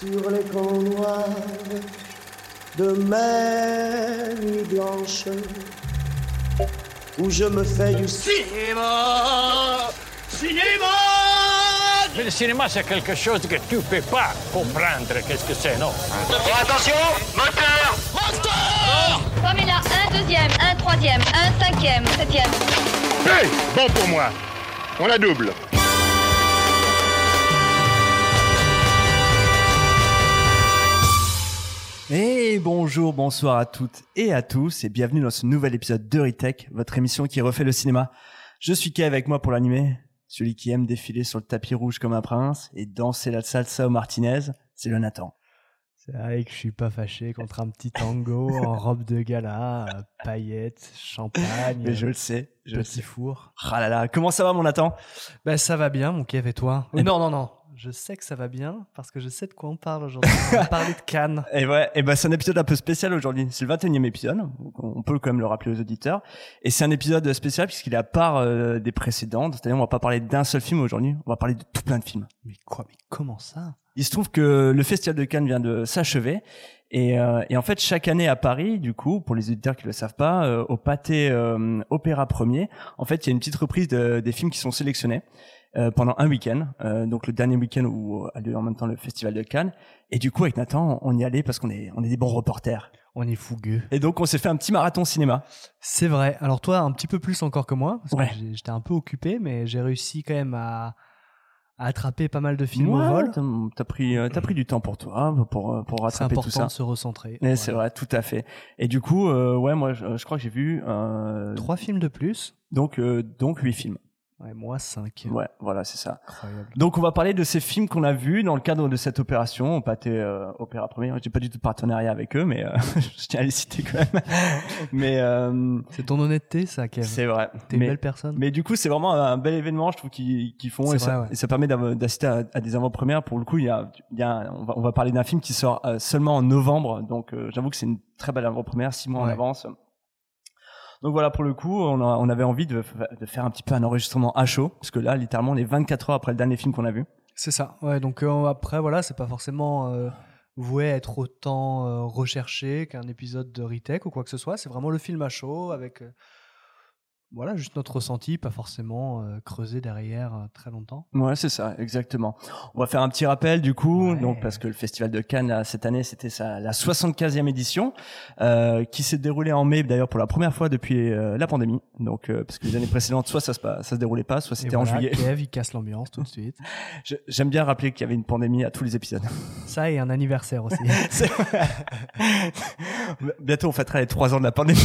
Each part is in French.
sur les camps noirs de mes nuits blanches où je me fais du Cinéma Cinéma Mais le cinéma, c'est quelque chose que tu peux pas comprendre. Qu'est-ce que c'est, non? Attention Moteur Comme il a un deuxième, un troisième, un cinquième, septième. Hey Bon pour moi. On la double. Et bonjour, bonsoir à toutes et à tous et bienvenue dans ce nouvel épisode de Ritech, votre émission qui refait le cinéma. Je suis Kay avec moi pour l'animer, celui qui aime défiler sur le tapis rouge comme un prince et danser la salsa au Martinez, c'est le Nathan. C'est vrai que je suis pas fâché contre un petit tango en robe de gala, paillettes, champagne, Mais je le sais, je le petit sais. four. Ah là là, comment ça va mon Nathan? Ben ça va bien mon Kev et toi? Eh Non non non, je sais que ça va bien parce que je sais de quoi on parle aujourd'hui. On va parler de Cannes. Et ouais, et ben c'est un épisode un peu spécial aujourd'hui. C'est le 21e épisode, on peut quand même le rappeler aux auditeurs. Et c'est un épisode spécial puisqu'il est à part euh, des précédents. C'est-à-dire on va pas parler d'un seul film aujourd'hui, on va parler de tout plein de films. Mais quoi Mais comment ça? Il se trouve que le Festival de Cannes vient de s'achever. Et, euh, et en fait, chaque année à Paris, du coup, pour les auditeurs qui le savent pas, euh, au Pâté euh, Opéra Premier, en fait, il y a une petite reprise de- des films qui sont sélectionnés euh, pendant un week-end. Euh, donc le dernier week-end où a lieu en même temps le Festival de Cannes. Et du coup, avec Nathan, on y allait parce qu'on est, on est des bons reporters. On est fougueux. Et donc, on s'est fait un petit marathon cinéma. C'est vrai. Alors toi un petit peu plus encore que moi parce Ouais. que j'étais un peu occupé mais j'ai réussi quand même à, à attraper pas mal de films Ouais, au vol. t'as- pris, euh, t'as pris du temps pour toi, pour euh, pour C'est rattraper important tout ça. de se recentrer. Voilà. c'est vrai, tout à fait. Et du coup, euh, ouais, moi, je, je crois que j'ai vu euh, Trois films de plus. donc euh, donc huit films. Ouais, moi cinq. Ouais, voilà, c'est ça. Incroyable. Donc on va parler de ces films qu'on a vus dans le cadre de cette opération, pâté euh, Opéra Premier. J'ai pas du tout de partenariat avec eux, mais euh, je tiens à les citer quand même. mais euh, C'est ton honnêteté ça Kev. c'est vrai. T'es une Mais, belle personne. mais du coup, c'est vraiment un bel événement, je trouve, qu'ils qu'ils font, C'est et, ça, ouais. et ça permet d'assister à, à des avant-premières. Pour le coup, il y a, il y a on, va, on va parler d'un film qui sort euh, seulement en novembre, donc euh, j'avoue que c'est une très belle avant-première, six mois en avance. Donc voilà, pour le coup, on, avait envie de, faire un petit peu un enregistrement à chaud, parce que là, littéralement, on est 24 heures après le dernier film qu'on a vu. C'est ça. Ouais, donc euh, après, voilà, c'est pas forcément euh, voué à être autant euh, recherché qu'un épisode de Retech ou quoi que ce soit. C'est vraiment le film à chaud avec, voilà, juste notre ressenti, pas forcément euh, creusé derrière euh, très longtemps. Ouais, c'est ça, exactement. On va faire un petit rappel du coup, Ouais. donc parce que le Festival de Cannes là, cette année, c'était sa la 75e édition, euh, qui s'est déroulée en mai d'ailleurs pour la première fois depuis euh, la pandémie. Donc euh, parce que les années précédentes, soit ça se ça se déroulait pas, soit c'était en juillet. Kev, il casse l'ambiance tout de suite. J'aime bien rappeler qu'il y avait une pandémie à tous les épisodes. Ça et un anniversaire aussi. Bientôt on fêtera les trois ans de la pandémie.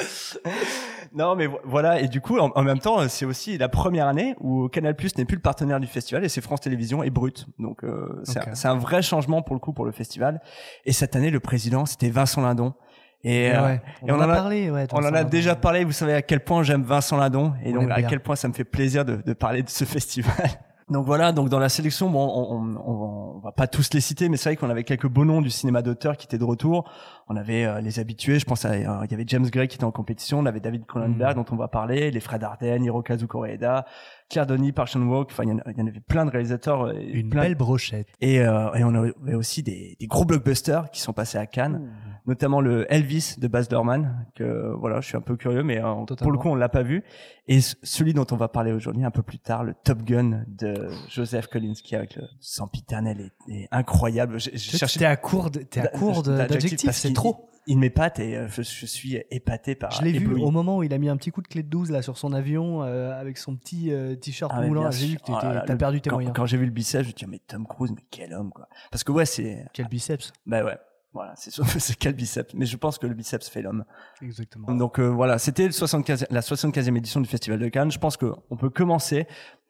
non mais vo- voilà et du coup en, en même temps c'est aussi la première année où Canal Plus n'est plus le partenaire du festival et c'est France Télévisions et Brut. Donc euh, c'est un, vrai changement pour le coup pour le festival. Et cette année le président c'était Vincent Lindon. Et, Et euh, on, et en a parlé. Ouais, on en a déjà parlé, vous savez à quel point j'aime Vincent Lindon et On donc à quel point ça me fait plaisir de, de parler de ce festival. Donc voilà, donc dans la sélection, bon, on, on, on, va pas tous les citer, mais c'est vrai qu'on avait quelques beaux noms du cinéma d'auteur qui étaient de retour. On avait euh, les habitués, je pense, à, euh, il y avait James Gray qui était en compétition, on avait David Cronenberg Mm. dont on va parler, les frères Dardenne, Hirokazu Koreeda, Claire Denis, Park Chan-wook, enfin il y, en avait plein de réalisateurs. euh, Une plein- belle brochette. Et, euh, et on avait aussi des, des gros blockbusters qui sont passés à Cannes notamment le Elvis de Baz Luhrmann que voilà je suis un peu curieux mais euh, pour le coup on l'a pas vu et celui dont on va parler aujourd'hui un peu plus tard le Top Gun de Joseph Kolinski avec le sempiternel est, est incroyable j'ai j'ai T'es cherché à court, de- t'es à d'a- court d'adjectifs c'est trop. il m'épate et euh, je, je suis épaté par Je l'ai vu au moment où il a mis un petit coup de clé de 12 là sur son avion euh, avec son petit euh, t-shirt Ah, moulant. J'ai vu que t'as perdu tes quand, moyens. quand j'ai vu le biceps je me dis mais Tom Cruise mais quel homme quoi parce que ouais c'est Quel biceps. bah ouais voilà c'est c'est quel biceps mais je pense que le biceps fait l'homme Exactement. Donc euh, voilà, c'était le 75, la 75e édition du Festival de Cannes. Je pense qu'on peut commencer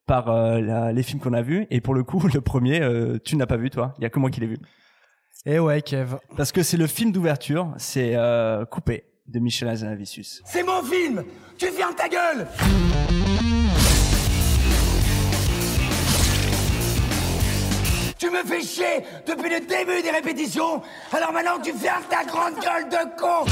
par euh, la- les films qu'on a vus. Et pour le coup, le premier, euh, tu n'as pas vu toi. Il y a que moi qui l'ai vu. Et ouais, Kev. Parce que c'est le film d'ouverture, c'est euh, Coupé de Michel Hazanavicius. C'est mon film Tu fermes ta gueule Tu me fais chier depuis le début des répétitions. Alors maintenant tu fermes ta grande gueule de con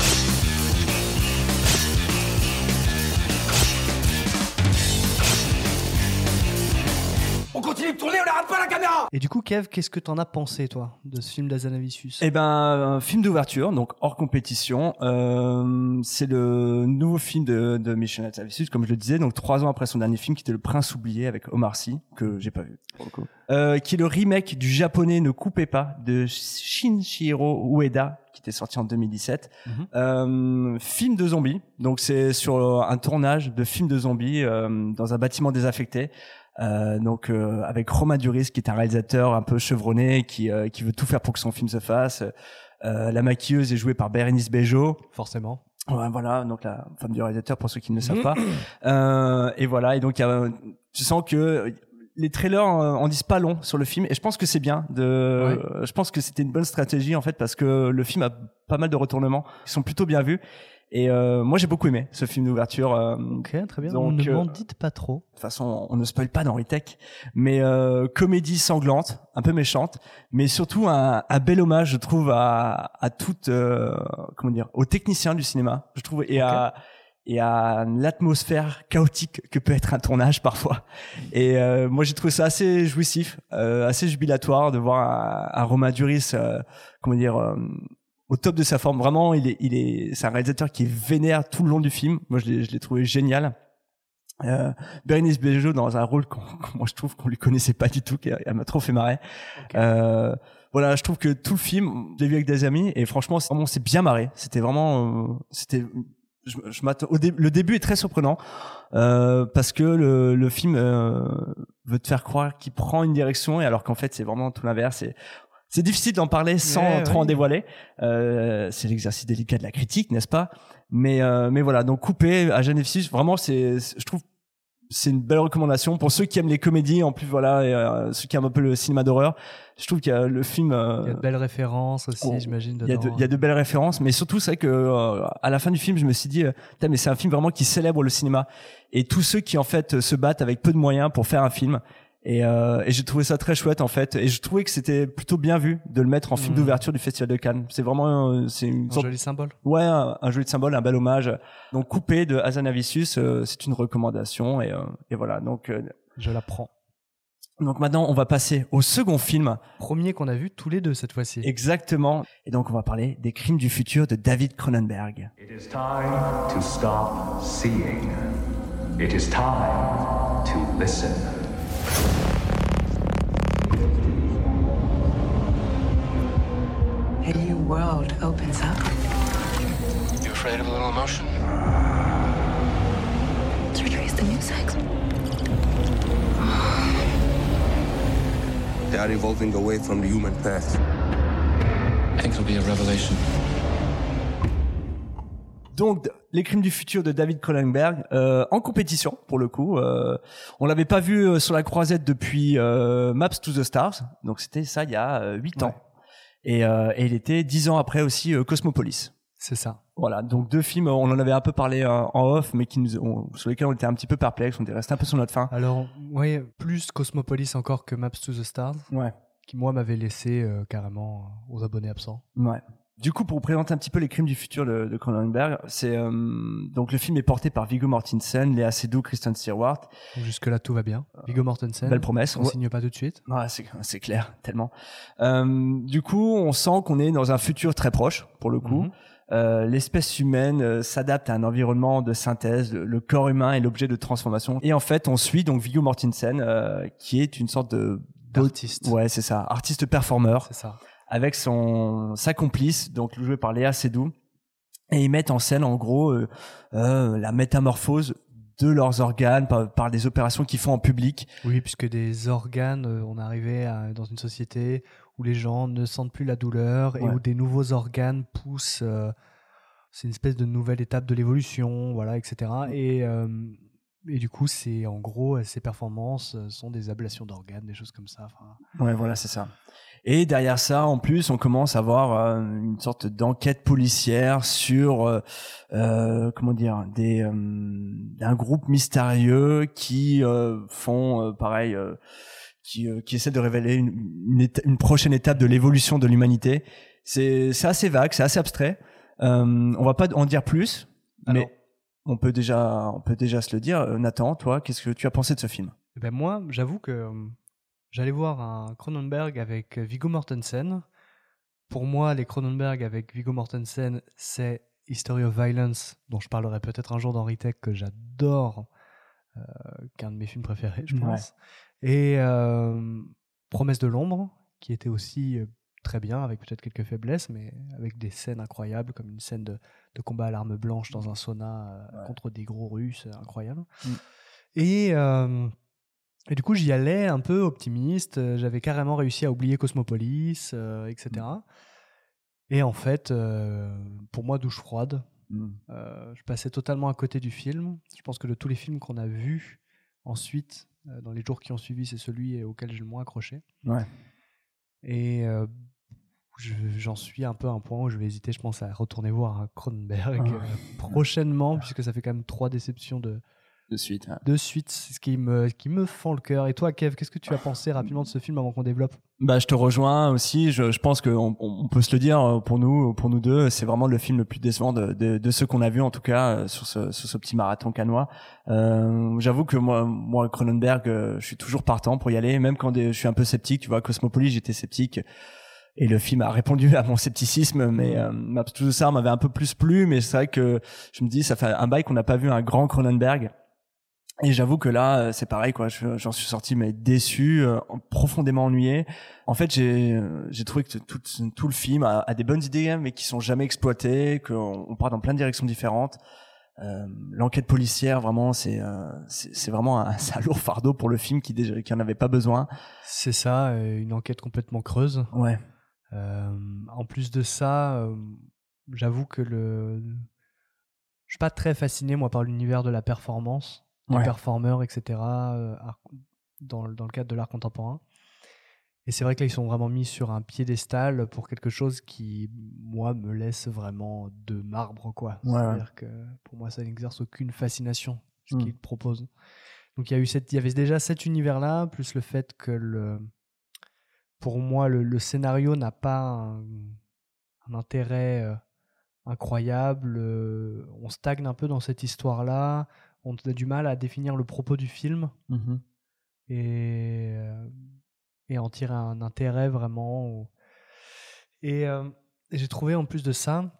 continue de tourner, on n'arrête pas la caméra Et du coup, Kev, qu'est-ce que t'en as pensé, toi, de ce film d'Azanavicius? Eh ben, un film d'ouverture, donc hors compétition. Euh, c'est le nouveau film de, de Mission Hazanavicius, comme je le disais, donc trois ans après son dernier film, qui était Le Prince oublié avec Omar Sy, que j'ai pas vu pour le coup. Euh, qui est le remake du japonais Ne coupez pas de Shinjiro Ueda, qui était sorti en 2017. Mhm. Euh, film de zombies, donc c'est sur un tournage de film de zombies euh, dans un bâtiment désaffecté. Euh, donc euh, avec Romain Duris qui est un réalisateur un peu chevronné qui euh, qui veut tout faire pour que son film se fasse. Euh, la maquilleuse est jouée par Bérénice Bejo. Forcément. Ouais, voilà, donc la femme du réalisateur pour ceux qui ne le savent pas. Euh, et voilà, et donc je sens que les trailers en disent pas long sur le film et je pense que c'est bien de je pense que c'était une bonne stratégie en fait parce que le film a pas mal de retournements qui sont plutôt bien vus et euh, moi j'ai beaucoup aimé ce film d'ouverture euh, Ok, très bien. Donc, ne euh, m'en dites pas trop. de toute façon, on ne spoil pas dans Retech, mais euh, comédie sanglante, un peu méchante, mais surtout un, un bel hommage, je trouve, à, à toute, euh, comment dire, aux techniciens du cinéma, je trouve, et à et à l'atmosphère chaotique que peut être un tournage parfois. Et euh, moi, j'ai trouvé ça assez jouissif, euh, assez jubilatoire de voir un, un Romain Duris, euh, comment dire. Au top de sa forme, vraiment, il est, il est, c'est un réalisateur qui est vénère tout le long du film. Moi, je l'ai, je l'ai trouvé génial. Euh, Bérénice Bejo dans un rôle qu'on, qu'on- moi je trouve qu'on lui connaissait pas du tout, qu'elle elle m'a trop fait marrer. Euh, voilà, je trouve que tout le film, je l'ai vu avec des amis et franchement, c'est, vraiment, c'est bien marré. C'était vraiment, euh, c'était, je, je m'attends. Au dé- le début est très surprenant euh, parce que le, le film euh, veut te faire croire qu'il prend une direction et alors qu'en fait c'est vraiment tout l'inverse. Et c'est difficile d'en parler sans Ouais, trop ouais. en dévoiler. Euh, c'est l'exercice délicat de la critique, n'est-ce pas? Mais euh, mais voilà, donc coupé à Genève 6, vraiment c'est, je trouve c'est une belle recommandation pour ceux qui aiment les comédies en plus voilà et, euh, ceux qui aiment un peu le cinéma d'horreur. Je trouve qu'il y a le film euh, Il y a de belles références aussi, oh, j'imagine. il y, a de, dedans. il y a de belles références, mais surtout c'est vrai que euh, à la fin du film, je me suis dit, mais c'est un film vraiment qui célèbre le cinéma et tous ceux qui en fait se battent avec peu de moyens pour faire un film. Et, euh, et j'ai trouvé ça très chouette en fait, et je trouvais que c'était plutôt bien vu de le mettre en film Mhm. d'ouverture du Festival de Cannes. C'est vraiment, euh, c'est une Un sorte, joli symbole. ouais, un, un joli symbole, un bel hommage. Donc coupé de Hazanavicius, euh, c'est une recommandation et, euh, et voilà. Donc euh, Je la prends. donc maintenant on va passer au second film Premier qu'on a vu tous les deux cette fois-ci. exactement, et donc on va parler des Crimes du futur de David Cronenberg. It is time to stop seeing. It is time to listen. World opens up. You afraid of a little emotion? To retrace the music. They are evolving away from the human path. I think it'll be a revelation. Donc, les crimes du futur de David Cronenberg euh, en compétition pour le coup. Euh, on l'avait pas vu euh, sur la croisette depuis euh, Maps to the Stars, donc c'était ça il y a euh, huit ans. Et, euh, et il était dix ans après aussi euh, Cosmopolis. C'est ça. Voilà, donc deux films, on en avait un peu parlé euh, en off, mais qui nous, on- sur lesquels on était un petit peu perplexes, on était resté un peu sur notre faim. Alors, ouais, plus Cosmopolis encore que Maps to the Stars, Ouais. qui moi m'avait laissé euh, carrément aux abonnés absents. Ouais. Du coup, pour vous présenter un petit peu les crimes du futur de, de Cronenberg, c'est euh, donc le film est porté par Viggo Mortensen, Léa Seydoux, Kristen Stewart. Donc jusque-là, tout va bien. Viggo Mortensen. Euh, Belle promesse. On Ouais. signe pas tout de suite. Ouais, c'est c'est clair, tellement. Euh, du coup, on sent qu'on est dans un futur très proche, pour le coup. Mhm. Euh, L'espèce humaine euh, s'adapte à un environnement de synthèse. Le, le corps humain est l'objet de transformation. Et en fait, on suit donc Viggo Mortensen, euh, qui est une sorte de D'artiste. Ouais, c'est ça, artiste performeur C'est ça. Avec son sa complice, donc joué par Léa Seydoux, et ils mettent en scène en gros euh, euh, la métamorphose de leurs organes par, par des opérations qu'ils font en public. Oui, puisque des organes, euh, on est arrivé à- dans une société où les gens ne sentent plus la douleur et Ouais. où des nouveaux organes poussent. euh, c'est une espèce de nouvelle étape de l'évolution, voilà, etc. Et, et du coup, c'est en gros, ces performances sont des ablations d'organes, des choses comme ça. enfin, Ouais, voilà, c'est ça. Et derrière ça, en plus, on commence à avoir euh, une sorte d'enquête policière sur, euh, euh, comment dire, des euh, un groupe mystérieux qui euh, font euh, pareil, euh, qui euh, qui essaie de révéler une, une, une prochaine étape de l'évolution de l'humanité. C'est c'est assez vague, c'est assez abstrait. Euh, on va pas en dire plus, Alors. mais on peut déjà on peut déjà se le dire. Nathan, toi, qu'est-ce que tu as pensé de ce film? Eh ben moi, j'avoue que J'allais voir un Cronenberg avec Viggo Mortensen. Pour moi, les Cronenberg avec Viggo Mortensen, c'est History of Violence, dont je parlerai peut-être un jour dans Tech, que j'adore, euh, qu'un de mes films préférés, je Ouais. pense. Et euh, Promesse de l'ombre, qui était aussi euh, très bien, avec peut-être quelques faiblesses, mais avec des scènes incroyables, comme une scène de, de combat à l'arme blanche dans un sauna euh, contre des gros Russes, euh, incroyable. Mm. Et, euh, et du coup, j'y allais un peu optimiste. euh, J'avais carrément réussi à oublier Cosmopolis, euh, etc. Et en fait, euh, pour moi, douche froide. Mm. Euh, je passais totalement à côté du film. Je pense que de tous les films qu'on a vus ensuite, dans les jours qui ont suivi, c'est celui auquel j'ai le moins accroché. Ouais. Et je- j'en suis un peu à un point où je vais hésiter, je pense, à retourner voir Cronenberg Ah. prochainement, puisque ça fait quand même trois déceptions de, De suite. ouais. de suite, c'est ce qui me, qui me fend le cœur. Et toi, Kev, qu'est-ce que tu as pensé rapidement de ce film avant qu'on développe? Bah, je te rejoins aussi. Je, je pense qu'on on peut se le dire euh, pour nous, pour nous deux, c'est vraiment le film le plus décevant de, de, de ceux qu'on a vus en tout cas euh, sur ce, sur ce petit marathon canois. Euh, J'avoue que moi, moi Cronenberg, euh, je suis toujours partant pour y aller, même quand je suis un peu sceptique. Tu vois, Cosmopolis, j'étais sceptique. Et le film a répondu à mon scepticisme, mais euh, ma- tout ça m'avait un peu plus plu. Mais c'est vrai que je me dis, ça fait un bail qu'on n'a pas vu un grand Cronenberg. Et j'avoue que là, euh, c'est pareil, quoi. Je- J'en suis sorti mais déçu, euh, profondément ennuyé. En fait, j'ai euh, j'ai trouvé que tout, tout le film a, a des bonnes idées, mais qui sont jamais exploitées, qu'on on part dans plein de directions différentes. Euh, L'enquête policière, vraiment, c'est euh, c'est c'est vraiment un, c'est un lourd fardeau pour le film qui déjà qui en avait pas besoin. C'est ça, une enquête complètement creuse. Ouais. Euh, en plus de ça, j'avoue que le... je suis pas très fasciné moi par l'univers de la performance, Ouais. performeurs, etc. euh, dans, le- dans le cadre de l'art contemporain. Et c'est vrai que là, ils sont vraiment mis sur un piédestal pour quelque chose qui, moi, me laisse vraiment de marbre, quoi. Ouais. C'est-à-dire que pour moi, ça n'exerce aucune fascination, ce Mm. qu'ils proposent. Donc il y a eu cette, il y avait déjà cet univers-là, plus le fait que le, pour moi, le, le scénario n'a pas un, un intérêt euh, incroyable. euh, on stagne un peu dans cette histoire-là. On a du mal à définir le propos du film Mhm. et, euh, et en tirer un intérêt vraiment. Et, euh, et j'ai trouvé en plus de ça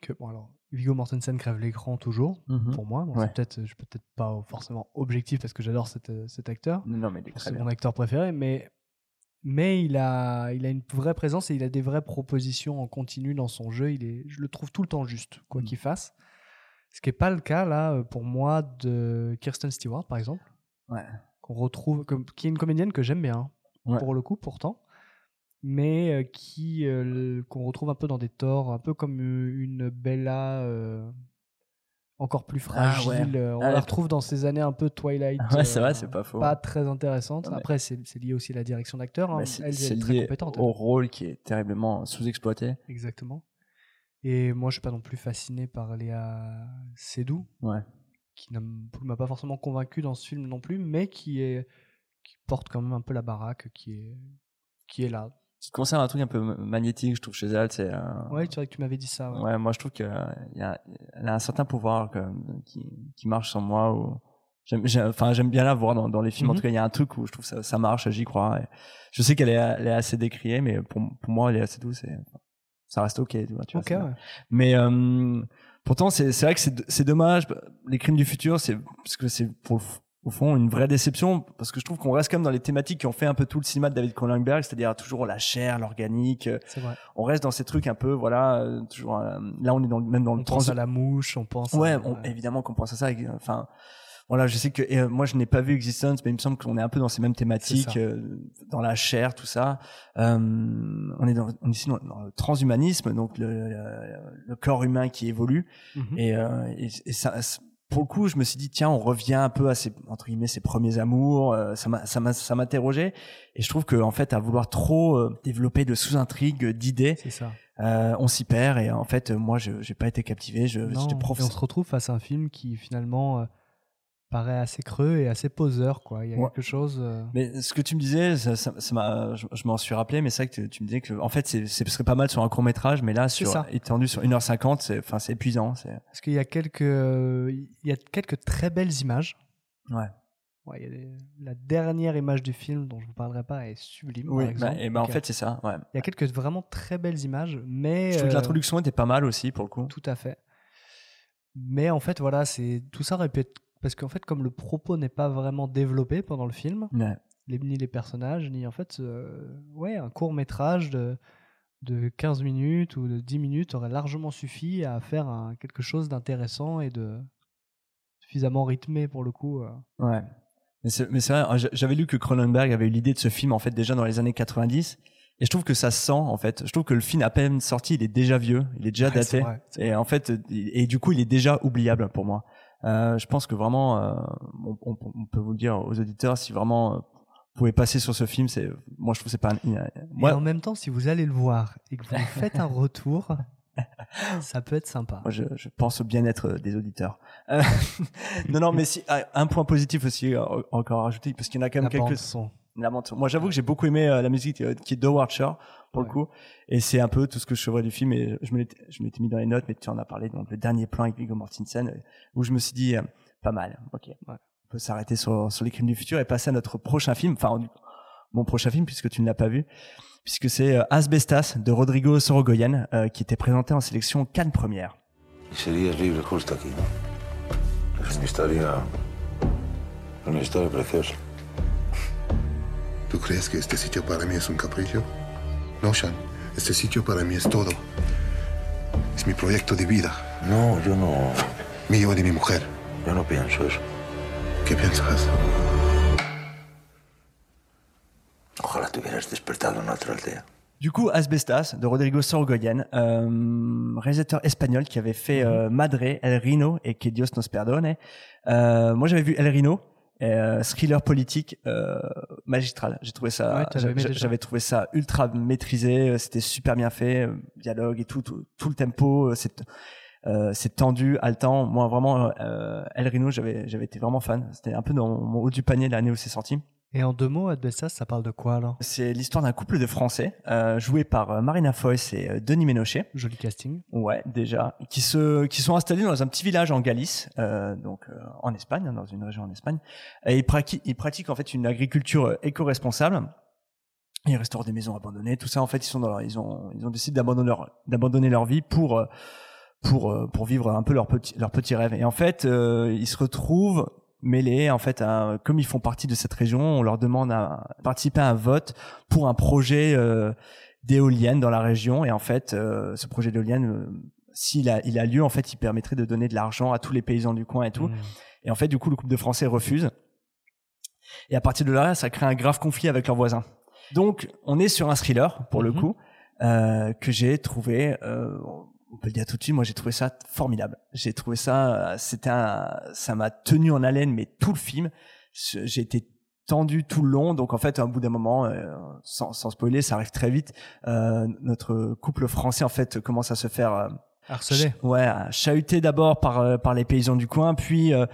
que, bon, alors, Viggo Mortensen crève l'écran toujours, Mhm. pour moi. Bon, Ouais. c'est peut-être, je suis peut-être pas forcément objectif parce que j'adore cet, euh, cet acteur. Non, mais C'est mon acteur préféré, mais, mais il, a, il a une vraie présence et il a des vraies propositions en continu dans son jeu. Il est, je le trouve tout le temps juste, quoi Mm. qu'il fasse. Ce qui n'est pas le cas, là, euh, pour moi, de Kirsten Stewart, par exemple Ouais. qu'on retrouve, comme- qui est une comédienne que j'aime bien, Ouais. pour le coup, pourtant, mais euh, qui euh, qu'on retrouve un peu dans des torts, un peu comme une Bella euh, encore plus Ah, fragile. ouais. On Ah, la retrouve dans ces années un peu Twilight. Ouais, c'est vrai, c'est pas faux. Pas très intéressante. Après, c'est lié aussi à la direction d'acteur. hein. Elle, est très lié compétente. au rôle qui est terriblement sous-exploité. Exactement. Et moi, je suis pas non plus fasciné par Léa Seydoux, Ouais. qui m'a pas forcément convaincu dans ce film non plus, mais qui est qui porte quand même un peu la baraque, qui est qui est là. Qui conserve un truc un peu magnétique, je trouve, chez elle. C'est. euh, Ouais, c'est vrai que tu m'avais dit ça. ouais. Ouais, moi je trouve qu'elle a, elle a un certain pouvoir que- qui, qui marche sur moi. Ou... J'aime, j'aime- enfin, j'aime bien la voir dans, dans les films. En Mhm. tout cas, il y a un truc où je trouve ça, ça marche, j'y crois. Et je sais qu'elle est, assez décriée, mais pour, pour moi, elle est assez douce. Et ça reste ok. Tu vois, tu vois, ouais. Mais euh, pourtant, c'est, vrai que c'est, dommage. Les crimes du futur, c'est parce que c'est pour au fond une vraie déception parce que je trouve qu'on reste quand même dans les thématiques qui ont fait un peu tout le cinéma de David Cronenberg, c'est-à-dire toujours la chair, l'organique. euh. On reste dans ces trucs un peu, voilà, euh, toujours. euh, là, on est dans, même dans le On pense trans- à la mouche, on pense. Ouais, à- on- évidemment qu'on pense à ça. Enfin, voilà, je sais que et, euh, moi je n'ai pas vu Existence, mais il me semble qu'on est un peu dans ces mêmes thématiques, ça. euh, dans la chair, tout ça. Euh, on est dans, on est ici dans, dans le transhumanisme, donc le, le, le corps humain qui évolue. Mhm. Et, euh, et, et ça, c- pour le coup, je me suis dit tiens, on revient un peu à ses entre guillemets ses premiers amours. euh, ça m'a, ça m'a, ça m'interrogeait. Et je trouve que en fait, à vouloir trop euh, développer de sous-intrigues, d'idées, C'est ça. euh, on s'y perd. Et en fait, moi, je j'ai pas été captivé. Je, Non, j'étais et prof. on se retrouve face à un film qui finalement euh, paraît assez creux et assez poseur, quoi. Il y a Ouais. quelque chose. euh, Mais ce que tu me disais, ça, ça, je, je m'en suis rappelé, mais c'est vrai que tu, tu me disais que, en fait, c'est, serait pas mal sur un court métrage, mais là, sur, étendu sur 1h50, c'est, enfin, c'est épuisant. C'est, Parce qu'il y a quelques, il y a quelques très belles images. ouais. Ouais, il y a des- La dernière image du film dont je vous parlerai pas est sublime. Oui, par exemple. bah, et ben en Donc, fait c'est ça. Ouais. Il y a quelques vraiment très belles images, mais. Je trouve que euh, l'introduction était pas mal aussi pour le coup. Tout à fait. Mais en fait, voilà, c'est tout ça aurait pu être parce qu'en fait, comme le propos n'est pas vraiment développé pendant le film, Ouais. les- ni les personnages, ni en fait, euh, ouais, un court métrage de de 15 minutes ou de 10 minutes aurait largement suffi à faire un- quelque chose d'intéressant et de suffisamment rythmé pour le coup. euh. Ouais. Mais c'est vrai, j'a- j'avais lu que Cronenberg avait eu l'idée de ce film en fait déjà dans les années 90 et je trouve que ça se sent en fait. Je trouve que le film à peine sorti, il est déjà vieux, il est déjà Ouais, daté vrai, et en fait et du coup il est déjà oubliable pour moi. Euh, je pense que vraiment euh, on, on- on peut vous le dire aux auditeurs si vraiment euh, vous pouvez passer sur ce film, c'est moi je trouve c'est pas moi, Et en même temps, si vous allez le voir et que vous faites un retour, ça peut être sympa. Moi, je, je pense au bien-être des auditeurs. Euh, non, non, mais si, ah, un point positif aussi encore à rajouter, parce qu'il y en a quand même La quelques. bande-son. La Moi, j'avoue que j'ai beaucoup aimé euh, la musique euh, qui est de Watcher pour le coup, et c'est un peu tout ce que je saurais du film. Et je me l'étais, je m'étais mis dans les notes, mais tu en as parlé. Donc le dernier plan avec Viggo Mortensen, euh, où je me suis dit euh, pas mal. Ok, on peut s'arrêter sur sur les crimes du futur et passer à notre prochain film. Enfin, mon prochain film puisque tu ne l'as pas vu, puisque c'est euh, Asbestas de Rodrigo Sorogoyen euh, qui était présenté en sélection Cannes première. ¿Tú crees que este sitio para mí es un capricho? No, Sean. Este sitio para mí es todo. Es mi proyecto de vida. No, yo no. Mío y de mi mujer. Yo no pienso eso. ¿Qué piensas? Ojalá te hubieras despertado en otra aldea. Du coup, Asbestas de Rodrigo Sorogoyen, euh, réalisateur espagnol qui avait fait euh, Madre, El Rino et Que Dios nos perdone. Euh, moi, j'avais vu El Rino, euh, thriller politique euh, magistral. J'ai trouvé ça, j'avais trouvé ça ultra maîtrisé. euh, C'était super bien fait, euh, dialogue et tout, tout, tout le tempo. euh, C'est euh, c'est tendu, haletant. Moi, vraiment, euh, El Rino, j'avais j'avais été vraiment fan. C'était un peu dans mon haut du panier l'année où c'est sorti. Et en deux mots, Adbestas, ça parle de quoi alors? C'est l'histoire d'un couple de Français euh, joué par euh, Marina Foïs et euh, Denis Ménochet. Joli casting. Ouais, déjà, qui se, qui sont installés dans un petit village en Galice, euh, donc en Espagne, hein, dans une région en Espagne. Et ils pratiquent, ils pratiquent en fait une agriculture éco-responsable. Ils restaurent des maisons abandonnées, tout ça. En fait, ils sont dans, leur- ils ont, ils ont décidé d'abandonner leur, d'abandonner leur vie pour, pour, pour vivre un peu leur petit, leur petit rêve. Et en fait, ils se retrouvent mêlés, en fait, à, comme ils font partie de cette région, on leur demande à participer à un vote pour un projet euh, d'éolienne dans la région. Et en fait, euh, ce projet d'éolienne, euh, s'il a, il a lieu, en fait, il permettrait de donner de l'argent à tous les paysans du coin et tout. Mmh. Et en fait, du coup, le couple de Français refuse. Et à partir de là, ça crée un grave conflit avec leurs voisins. Donc, on est sur un thriller, pour le Mhm. coup, euh, que j'ai trouvé, on peut le dire tout de suite, moi j'ai trouvé ça formidable. J'ai trouvé ça, euh, c'était un, ça m'a tenu en haleine, mais tout le film, j'ai été tendu tout le long. Donc en fait, à un bout d'un moment, euh, sans, sans spoiler, ça arrive très vite. Euh, notre couple français en fait commence à se faire euh, Harcelé. Ouais, à chahuter d'abord par euh, par les paysans du coin, puis euh,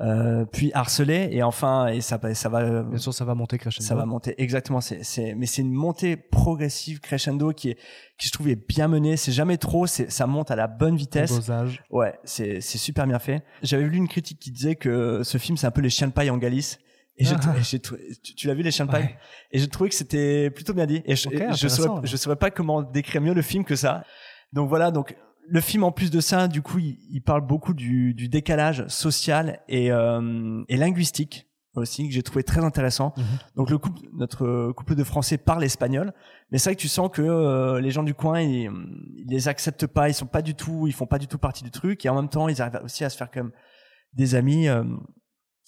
euh, puis harcelé, et enfin et ça ça va. euh, Bien sûr, ça va monter crescendo. ça va monter exactement. C'est, c'est, mais c'est une montée progressive, crescendo, qui est, qui je trouve est bien menée. C'est jamais trop. C'est, ça monte à la bonne vitesse. dosage. Ouais, c'est, c'est super bien fait. J'avais lu une critique qui disait que ce film c'est un peu les chiens de paille en Galice. Et j'ai, Ah. j'ai tu, tu l'as vu les chiens de paille? Ouais. Et j'ai trouvé que c'était plutôt bien dit. Et je, Ok, et je intéressant, saurais, je saurais pas comment décrire mieux le film que ça. Donc voilà, donc le film en plus de ça, du coup, il, il parle beaucoup du, du décalage social et, euh, et linguistique aussi que j'ai trouvé très intéressant. Mhm. Donc le couple, notre couple de Français parle espagnol, mais c'est vrai que tu sens que euh, les gens du coin, ils, ils les acceptent pas, ils sont pas du tout, ils font pas du tout partie du truc, et en même temps, ils arrivent aussi à se faire comme des amis. euh,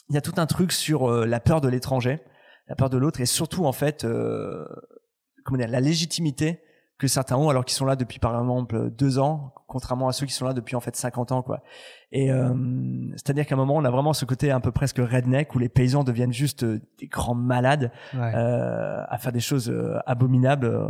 Il y a tout un truc sur euh, la peur de l'étranger, la peur de l'autre, et surtout en fait, euh, comment dire, la légitimité que certains ont alors qu'ils sont là depuis par exemple deux ans, contrairement à ceux qui sont là depuis en fait 50 ans quoi. Et euh, c'est-à-dire qu'à un moment on a vraiment ce côté un peu presque redneck où les paysans deviennent juste euh, des grands malades Ouais. euh, à faire des choses euh, abominables euh,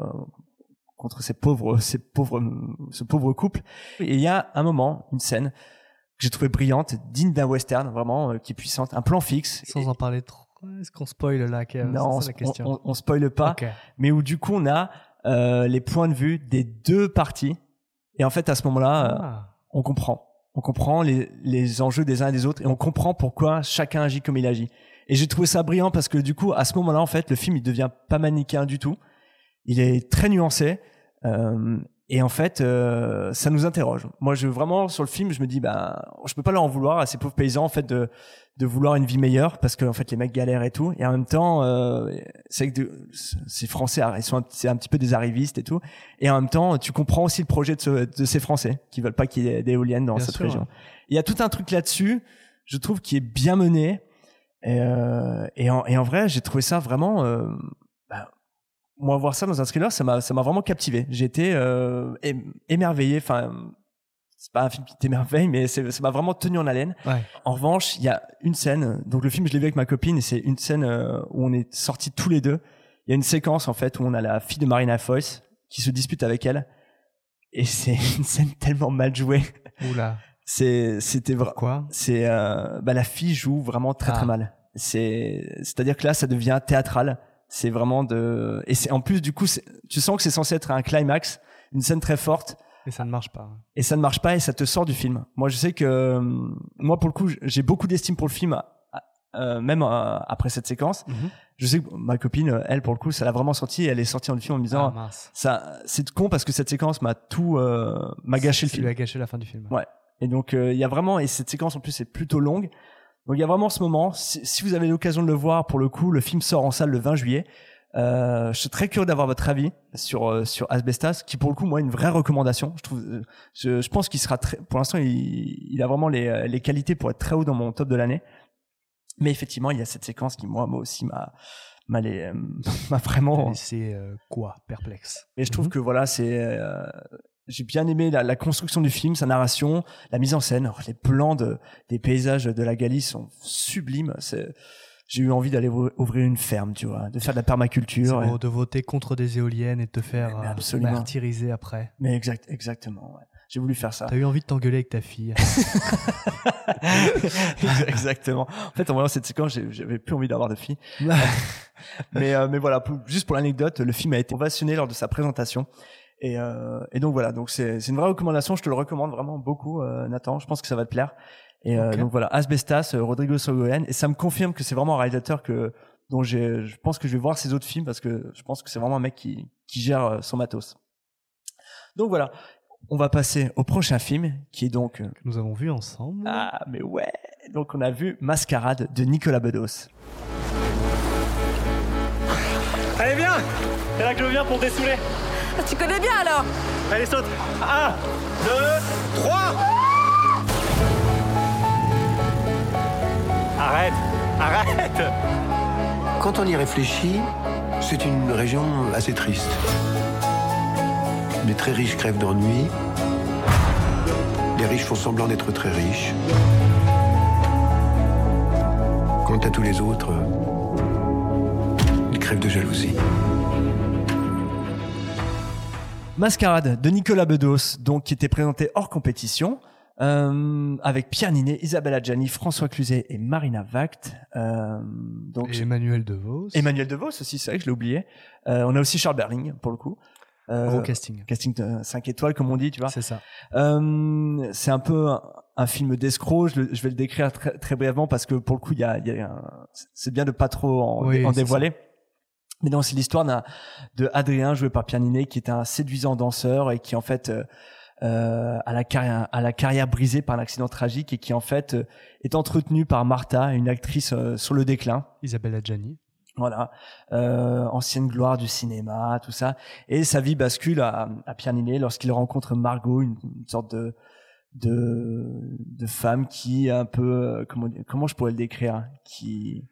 contre ces pauvres, ces pauvres, ce pauvre couple. Et il y a un moment, une scène que j'ai trouvé brillante, digne d'un western, vraiment qui est puissante, un plan fixe. Sans en parler trop. Est-ce qu'on spoil là Non, ça la on, question. on, on spoile pas, mais où du coup on a euh, les points de vue des deux parties. Et en fait, à ce moment-là, euh, Ah. on comprend. On comprend les, les enjeux des uns et des autres et on comprend pourquoi chacun agit comme il agit. Et j'ai trouvé ça brillant parce que du coup, à ce moment-là, en fait, le film il devient pas manichéen du tout. Il est très nuancé. Euh, et en fait, euh, ça nous interroge. Moi, je vraiment sur le film, je me dis, bah, je peux pas leur en vouloir à ces pauvres paysans en fait de de vouloir une vie meilleure parce que en fait les mecs galèrent et tout. Et en même temps, euh, c'est que de- ces Français, ils sont un, c'est un petit peu des arrivistes et tout. Et en même temps, tu comprends aussi le projet de, ce- de ces Français qui veulent pas qu'il y ait d'éoliennes dans Bien cette sûr, région. ouais. Il y a tout un truc là-dessus, je trouve, qui est bien mené. Et, euh, et, en, et en vrai, j'ai trouvé ça vraiment. Moi, voir ça dans un thriller, ça m'a, ça m'a vraiment captivé. Été euh, ém- émerveillé. Enfin, c'est pas un film qui t'émerveille, mais ça m'a vraiment tenu en haleine. Ouais. En revanche, il y a une scène. Donc le film, je l'ai vu avec ma copine, et c'est une scène euh, où on est sortis tous les deux. Il y a une séquence en fait où on a la fille de Marina Foïs qui se dispute avec elle, et c'est une scène tellement mal jouée. Oula. C'est, c'était vrai. Quoi C'est, euh, bah la fille joue vraiment très très Ah. mal. C'est, c'est-à-dire que là, ça devient théâtral. C'est vraiment de, et c'est en plus du coup, tu sens que c'est censé être un climax, une scène très forte Et ça ne marche pas. et ça ne marche pas et ça te sort du film. Moi, je sais que euh, moi, pour le coup, j'ai beaucoup d'estime pour le film, euh, même euh, après cette séquence. Mhm. Je sais que ma copine, euh, elle, pour le coup, ça l'a vraiment senti. Elle est sortie du film en me disant, Ah, mince. ça, c'est con parce que cette séquence m'a tout, euh, m'a gâché le film. lui a gâché la fin du film. Ouais. Et donc il y a vraiment et cette séquence en plus est plutôt longue. Donc il y a vraiment ce moment. Si, si vous avez l'occasion de le voir, pour le coup, le film sort en salle le 20 juillet. Euh, je suis très curieux d'avoir votre avis sur euh, sur Asbestas, qui pour le coup moi est une vraie recommandation. Je trouve, euh, je, je pense qu'il sera très. Pour l'instant, il, il a vraiment les euh, les qualités pour être très haut dans mon top de l'année. Mais effectivement, il y a cette séquence qui moi moi aussi m'a m'a les- euh, m'a vraiment laissé euh, quoi? Perplexe. mais je trouve que voilà, c'est. euh, j'ai bien aimé la, la construction du film, sa narration, la mise en scène. Alors, les plans de, des paysages de la Galie sont sublimes. J'ai eu envie d'aller ou- ouvrir une ferme, tu vois, de faire de la permaculture. beau de voter contre des éoliennes et de te faire Mais euh, absolument. martyriser après. Mais exact, exactement. ouais. J'ai voulu faire ça. T'as eu envie de t'engueuler avec ta fille. Exactement. En fait, en voyant cette séquence, j'avais plus envie d'avoir de fille. mais, euh, mais voilà, pour- juste pour l'anecdote, le film a été ovationné lors de sa présentation. Et, euh, et donc voilà, donc c'est c'est une vraie recommandation. Je te le recommande vraiment beaucoup, euh, Nathan. Je pense que ça va te plaire. Et euh, donc voilà, Asbestas, euh, Rodrigo Sorogoyen. Et ça me confirme que c'est vraiment un réalisateur que dont j'ai, je pense que je vais voir ses autres films parce que je pense que c'est vraiment un mec qui qui gère euh, son matos. Donc voilà, on va passer au prochain film qui est donc. euh, que nous avons vu ensemble. ah, mais ouais. Donc on a vu Mascarade de Nicolas Bedos. Allez, viens C'est là que je viens pour te dessouler. Tu connais bien alors Allez, saute 1, 2, 3 Arrête Arrête Quand on y réfléchit, c'est une région assez triste. Les très riches crèvent d'ennui. Les riches font semblant d'être très riches. Quant à tous les autres, ils crèvent de jalousie. Mascarade de Nicolas Bedos, donc qui était présenté hors compétition, euh, avec Pierre Ninet, Isabelle Adjani, François Cluzet et Marina Vact. Euh, donc Et Emmanuel DeVos. Emmanuel DeVos aussi, c'est vrai que je l'ai oublié. Euh, on a aussi Charles Berling pour le coup. Euh, Gros casting. Casting 5 étoiles comme on dit, tu vois. C'est ça. Euh, c'est un peu un, un film d'escroc. Je, vais le décrire très, très brièvement parce que pour le coup, il y a, y a c'est bien de pas trop en, Oui, en c'est dévoiler. Mais non, c'est l'histoire d'un de Adrien joué par Pierre Ninet qui est un séduisant danseur et qui en fait euh, euh, a la carrière a la carrière brisée par un accident tragique et qui en fait euh, est entretenu par Martha, une actrice euh, sur le déclin. Isabelle Adjani. Voilà, euh, ancienne gloire du cinéma, tout ça. Et sa vie bascule à, à Pierre Ninet lorsqu'il rencontre Margot, une, une sorte de de de femme qui est un peu euh, comment comment je pourrais le décrire, qui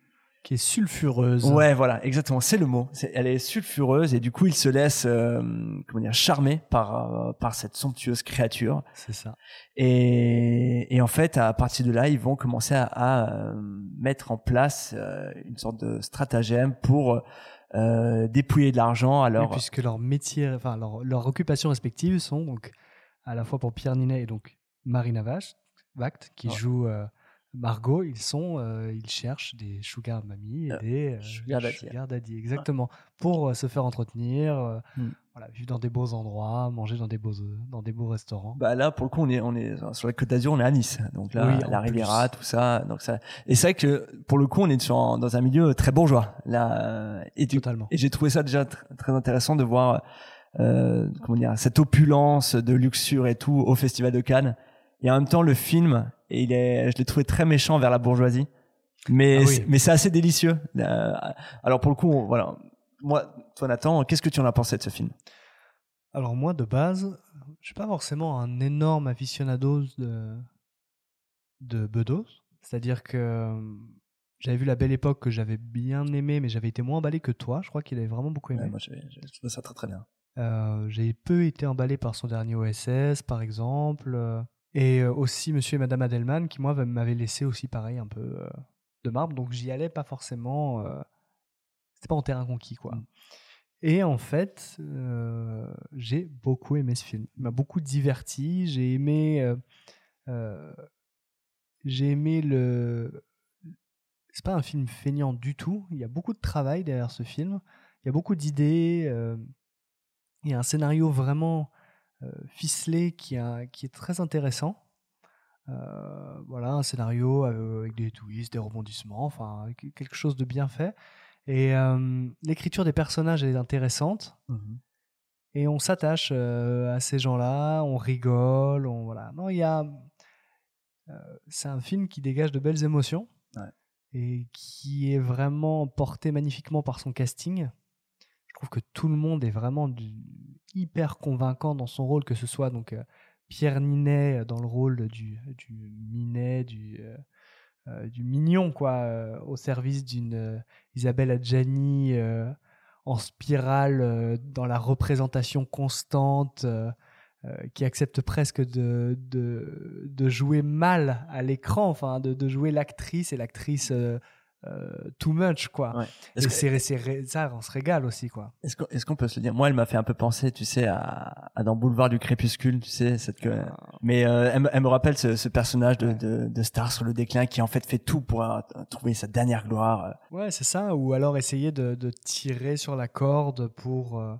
Qui est sulfureuse. Ouais, voilà, exactement, c'est le mot. Elle est sulfureuse et du coup, il se laisse euh, comment dire charmer par euh, par cette somptueuse créature. C'est ça. Et, et en fait, à partir de là, ils vont commencer à, à, euh, mettre en place euh, une sorte de stratagème pour dépouiller de l'argent. Oui, Alors, puisque leurs métiers, enfin leurs leurs occupations respectives sont donc à la fois pour Pierre Ninet et donc Marina Vache, Vact, qui joue Margot, ils sont, euh, ils cherchent des sugar mamie et Euh, des euh, sugar daddy. sugar daddy, exactement, pour euh, se faire entretenir. euh, Mm. Voilà, vivre dans des beaux endroits, manger dans des beaux, dans des beaux restaurants. Bah là, pour le coup, on est, on est sur la Côte d'Azur, on est à Nice. Donc là, Oui, la Riviera, plus. tout ça. Donc ça. Et c'est vrai que pour le coup, on est sur, dans un milieu très bourgeois. Là, et, et j'ai trouvé ça déjà tr- très intéressant de voir, euh, comment dire, cette opulence de luxure et tout au Festival de Cannes. Et en même temps, le film, et il est, je l'ai trouvé très méchant vers la bourgeoisie. Mais, Ah oui. c'est- mais c'est assez délicieux. Euh, alors pour le coup, on- voilà. Moi, toi Nathan, qu'est-ce que tu en as pensé de ce film? Alors moi, de base, je suis pas forcément un énorme aficionado de, de Bedos. C'est-à-dire que euh, j'avais vu La Belle Époque que j'avais bien aimé, mais j'avais été moins emballé que toi. Je crois qu'il avait vraiment beaucoup aimé. Ouais, Moi, j'ai j'ai trouvé ça très très bien. Euh, j'ai peu été emballé par son dernier OSS, par exemple. Et euh, aussi Monsieur et Madame Adelman, qui moi m'avait laissé aussi pareil un peu euh, de marbre. Donc j'y allais pas forcément. euh, C'était pas en terrain conquis, quoi. Et en fait, euh, j'ai beaucoup aimé ce film. Il m'a beaucoup diverti. J'ai aimé. j'ai aimé le. C'est pas un film feignant du tout. Il y a beaucoup de travail derrière ce film. Il y a beaucoup d'idées. il y a un scénario vraiment ficelé qui, a- qui est très intéressant. Euh, voilà, un scénario euh, avec des twists, des rebondissements, enfin que- quelque chose de bien fait. Et euh, l'écriture des personnages est intéressante. Et on s'attache euh, à ces gens-là, on rigole, on voilà. Non, il y a. euh, c'est un film qui dégage de belles émotions et qui est vraiment porté magnifiquement par son casting. Je trouve que tout le monde est vraiment du- hyper convaincant dans son rôle, que ce soit donc euh, Pierre Ninet dans le rôle du, Minet, du, euh, euh, du mignon, quoi, euh, au service d'une euh, Isabelle Adjani euh, en spirale euh, dans la représentation constante, euh, euh, qui accepte presque de, jouer mal à l'écran, enfin de, jouer l'actrice et l'actrice euh, euh, too much, quoi. Et Est-ce que- c'est- ça, on se régale aussi, quoi. Est-ce qu'on est-ce qu'on peut se le dire Moi, elle m'a fait un peu penser, tu sais, à, à dans Boulevard du Crépuscule, tu sais, cette que. Mais euh, elle, me- elle me rappelle ce, ce personnage de, de, de star sur le déclin qui en fait fait tout pour euh, trouver sa dernière gloire. euh. Ouais, c'est ça. Ou alors essayer de, de tirer sur la corde pour, euh,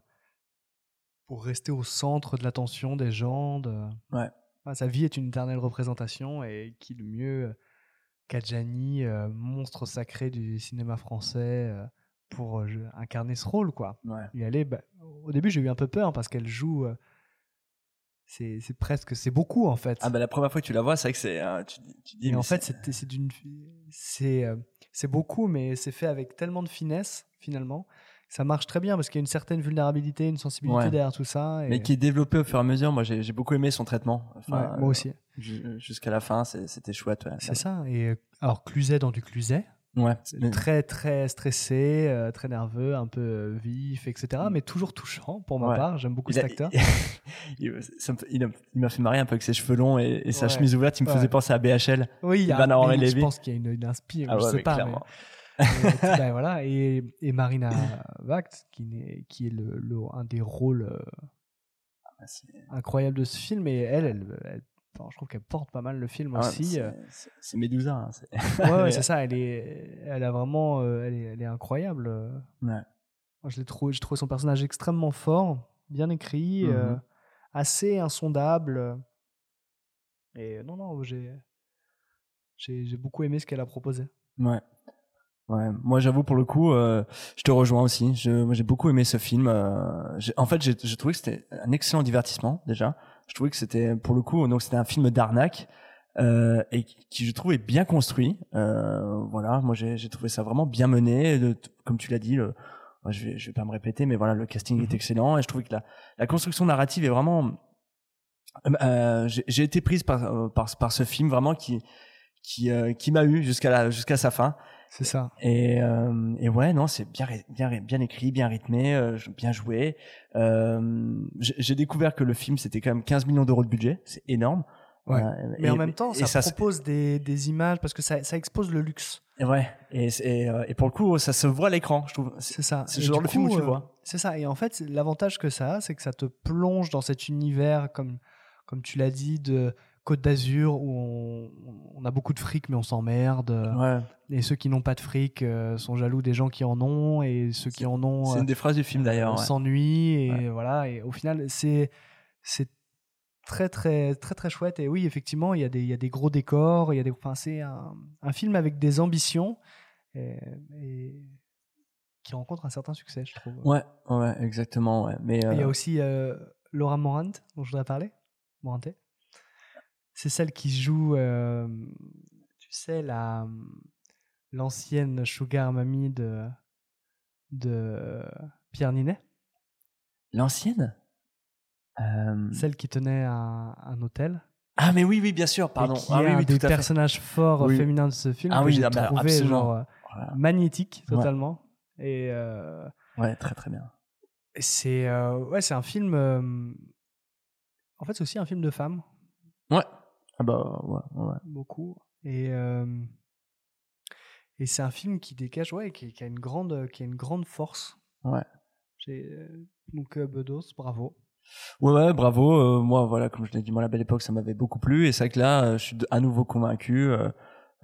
pour rester au centre de l'attention des gens. De... Ouais. Ouais, sa vie est une éternelle représentation et qui le mieux qu'Adjani, euh, monstre sacré du cinéma français, euh, pour euh, incarner ce rôle. quoi. Ouais. Elle est, bah, au début, j'ai eu un peu peur parce qu'elle joue. c'est presque. C'est beaucoup en fait. Ah bah la première fois que tu la vois, c'est vrai que c'est. tu, tu dis. Et mais en fait, c'est- d'une, c'est c'est beaucoup, mais c'est fait avec tellement de finesse finalement. Ça marche très bien parce qu'il y a une certaine vulnérabilité, une sensibilité Ouais. derrière tout ça. Et... mais qui est développé au fur et à mesure. Moi, j'ai j'ai beaucoup aimé son traitement. Enfin, Ouais, moi aussi. euh, ju- Jusqu'à la fin, c'est- c'était chouette. ouais. C'est ça. Et euh, alors Cluzet dans du Cluzet. Ouais. C'est Très très stressé, euh, très nerveux, un peu vif, etc. Mais toujours touchant pour ma Ouais. part. J'aime beaucoup Il cet a- acteur. il, ça me fait- il a- il m'a fait marrer un peu avec ses cheveux longs et, et sa chemise ouverte. Il me faisait penser à BHL. Oui, il y a, je pense qu'il y a une, une inspi, Ah je ouais, sais mais pas. mais, ben, voilà, et, et Marina Vact, qui, n'est- qui est le, le- un des rôles euh, Ah, incroyables de ce film, et elle, elle, elle- enfin, je trouve qu'elle porte pas mal le film Ah aussi. c'est- euh. c'est- Médusa. hein, c'est- Ouais, ouais, Mais, c'est ça, elle est, elle a vraiment, euh, elle est, elle est incroyable. euh. Ouais. Je l'ai trouvé, j'ai trouvé son personnage extrêmement fort, bien écrit, euh, Mhm. assez insondable. Et non, non, j'ai, j'ai, j'ai beaucoup aimé ce qu'elle a proposé. Ouais. Ouais, moi j'avoue pour le coup, euh, je te rejoins aussi. Je, moi j'ai beaucoup aimé ce film. euh, en fait, j'ai trouvé que c'était un excellent divertissement déjà. Je trouvais que c'était pour le coup, donc c'était un film d'arnaque euh, et qui, je trouvais bien construit. Euh, voilà, moi j'ai trouvé ça vraiment bien mené. De- comme tu l'as dit, le, moi, je vais je vais pas me répéter, mais voilà, le casting est excellent et je trouvais que la, la construction narrative est vraiment. Euh, j'ai j'ai été prise par, euh, par par ce film vraiment qui qui euh, qui m'a eu jusqu'à la jusqu'à sa fin. C'est ça. Et, euh, et ouais, non, c'est bien, écrit, bien rythmé, euh, bien joué. Euh, j'ai découvert que le film, c'était quand même 15 millions d'euros de budget. C'est énorme. Ouais. Mais et- en même temps, ça, se- propose des, des images parce que ça, ça expose le luxe. et ouais. Et, pour le coup, ça se voit à l'écran, je trouve. C'est ça. C'est Et genre le film où coup, tu le vois. C'est ça. Et en fait, l'avantage que ça a, c'est que ça te plonge dans cet univers, comme, comme tu l'as dit, de Côte d'Azur où on, on a beaucoup de fric mais on s'emmerde. Ouais. Et ceux qui n'ont pas de fric euh, sont jaloux des gens qui en ont et ceux qui en ont C'est euh, une des phrases du film d'ailleurs. ouais. s'ennuient et Ouais. voilà. Et au final, c'est c'est très très très très chouette. Et oui, effectivement, il y a des il y a des gros décors. Il y a des enfin c'est un, un film avec des ambitions et, et qui rencontre un certain succès, je trouve. Ouais, ouais, exactement. Ouais. Mais Et Il y a euh, aussi euh, Laura Morant, dont je voudrais parler. Morante. C'est celle qui joue, euh, tu sais, la l'ancienne sugar mamie de, de Pierre Ninet. l'ancienne? Euh, Celle qui tenait un, un hôtel. Ah mais oui, oui, bien sûr. et Pardon. qui ah est oui, un oui, des personnages forts Oui. féminins de ce film Ah que oui, j'ai ah trouvé genre, euh, Voilà. magnétique Ouais. totalement. Et euh, Ouais, très très bien. c'est euh, ouais, c'est un film. euh, en fait, c'est aussi un film de femme. Ouais. Ah bah ouais, ouais. beaucoup. Et, euh, et c'est un film qui dégage, ouais, qui, qui a une grande, qui a une grande force. Ouais. Euh, donc euh, Bedos, bravo. Ouais, ouais, bravo. Euh, moi, voilà, comme je l'ai dit, moi, la belle époque, ça m'avait beaucoup plu. Et c'est vrai que là, je suis à nouveau convaincu. euh,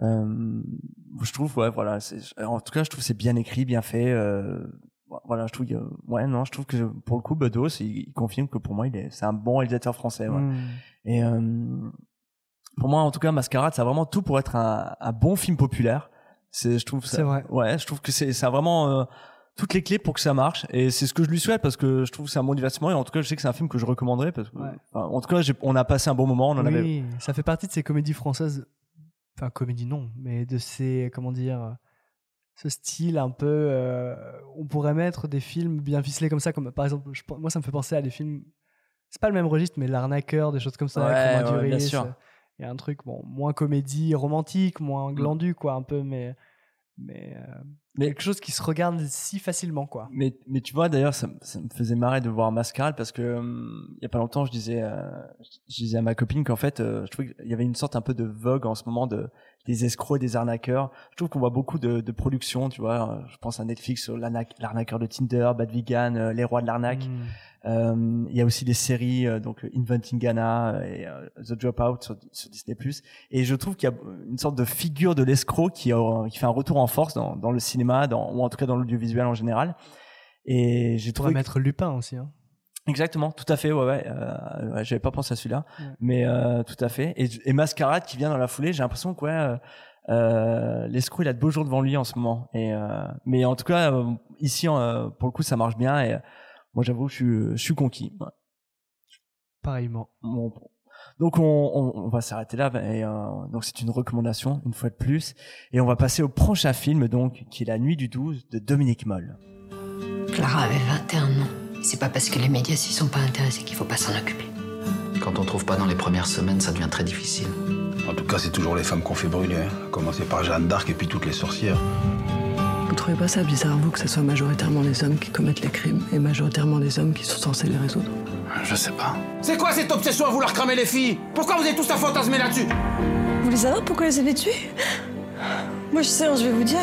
je trouve, ouais, voilà. En tout cas, je trouve que c'est bien écrit, bien fait. voilà, je trouve, que- ouais, non, je trouve que pour le coup, Bedos, il, il confirme que pour moi, il est, c'est un bon réalisateur français. Ouais. Mm. Et euh, pour moi, en tout cas, Mascarade, ça a vraiment tout pour être un, un bon film populaire. C'est, je trouve, ça- C'est vrai. Ouais, je trouve que c'est, ça a vraiment euh, toutes les clés pour que ça marche. Et c'est ce que je lui souhaite parce que je trouve que c'est un bon divertissement. Et en tout cas, je sais que c'est un film que je recommanderais parce que, Ouais. enfin, en tout cas, on a passé un bon moment. On en avait. Oui, ça fait partie de ces comédies françaises. Enfin, comédie non, mais de ces, comment dire, ce style un peu. euh, on pourrait mettre des films bien ficelés comme ça, comme par exemple, je moi ça me fait penser à des films. C'est pas le même registre, mais l'arnaqueur, des choses comme ça. Ouais, bien sûr. Il y a un truc, bon, moins comédie romantique, moins Mm. glandu, quoi, un peu, mais. Mais, euh, Mais- quelque chose qui se regarde si facilement, quoi. Mais, mais tu vois, d'ailleurs, ça, me- ça me faisait marrer de voir Mascarade parce que hum, il y a pas longtemps, je disais, euh, je disais à ma copine qu'en fait, euh, je trouvais qu'il y avait une sorte un peu de vogue en ce moment de des escrocs, et des arnaqueurs. Je trouve qu'on voit beaucoup de, de productions, tu vois. Je pense à Netflix l'arnaqueur de Tinder, Bad Vegan, euh, Les Rois de l'arnaque. Mm. Euh, Il y a aussi des séries, euh, donc Inventing Ghana et The Dropout sur, sur Disney+. Et je trouve qu'il y a une sorte de figure de l'escroc qui, qui fait un retour en force dans, dans le cinéma, dans, ou en tout cas dans l'audiovisuel en général. Et j'ai On trouvé que- mettre Lupin aussi. Hein. Exactement, tout à fait, ouais, ouais. Euh, ouais, J'avais pas pensé à celui-là, Ouais. mais euh, tout à fait. Et, et Mascarade qui vient dans la foulée, j'ai l'impression que ouais, euh, euh, l'escroc il a de beaux jours devant lui en ce moment. Et euh, mais en tout cas euh, ici, euh, pour le coup, ça marche bien. Et euh, moi, j'avoue, je suis, je suis conquis. Ouais. Pareillement. Bon, bon. Donc on, on, on va s'arrêter là. Et, euh, donc c'est une recommandation une fois de plus. Et on va passer au prochain film donc qui est La Nuit du 12 de Dominique Moll. Clara avait 21 ans. Et C'est pas parce que les médias s'y sont pas intéressés qu'il faut pas s'en occuper. Quand on trouve pas dans les premières semaines, ça devient très difficile. En tout cas, c'est toujours les femmes qu'on fait brûler. hein. À Commencer par Jeanne d'Arc et puis toutes les sorcières. Vous trouvez pas ça bizarre, vous, que ce soit majoritairement les hommes qui commettent les crimes et majoritairement les hommes qui sont censés les résoudre? Je sais pas. C'est quoi cette obsession à vouloir cramer les filles? Pourquoi vous êtes tous à fantasmer là-dessus? Vous voulez savoir pourquoi s'est fait tuer Moi je sais, je vais vous dire.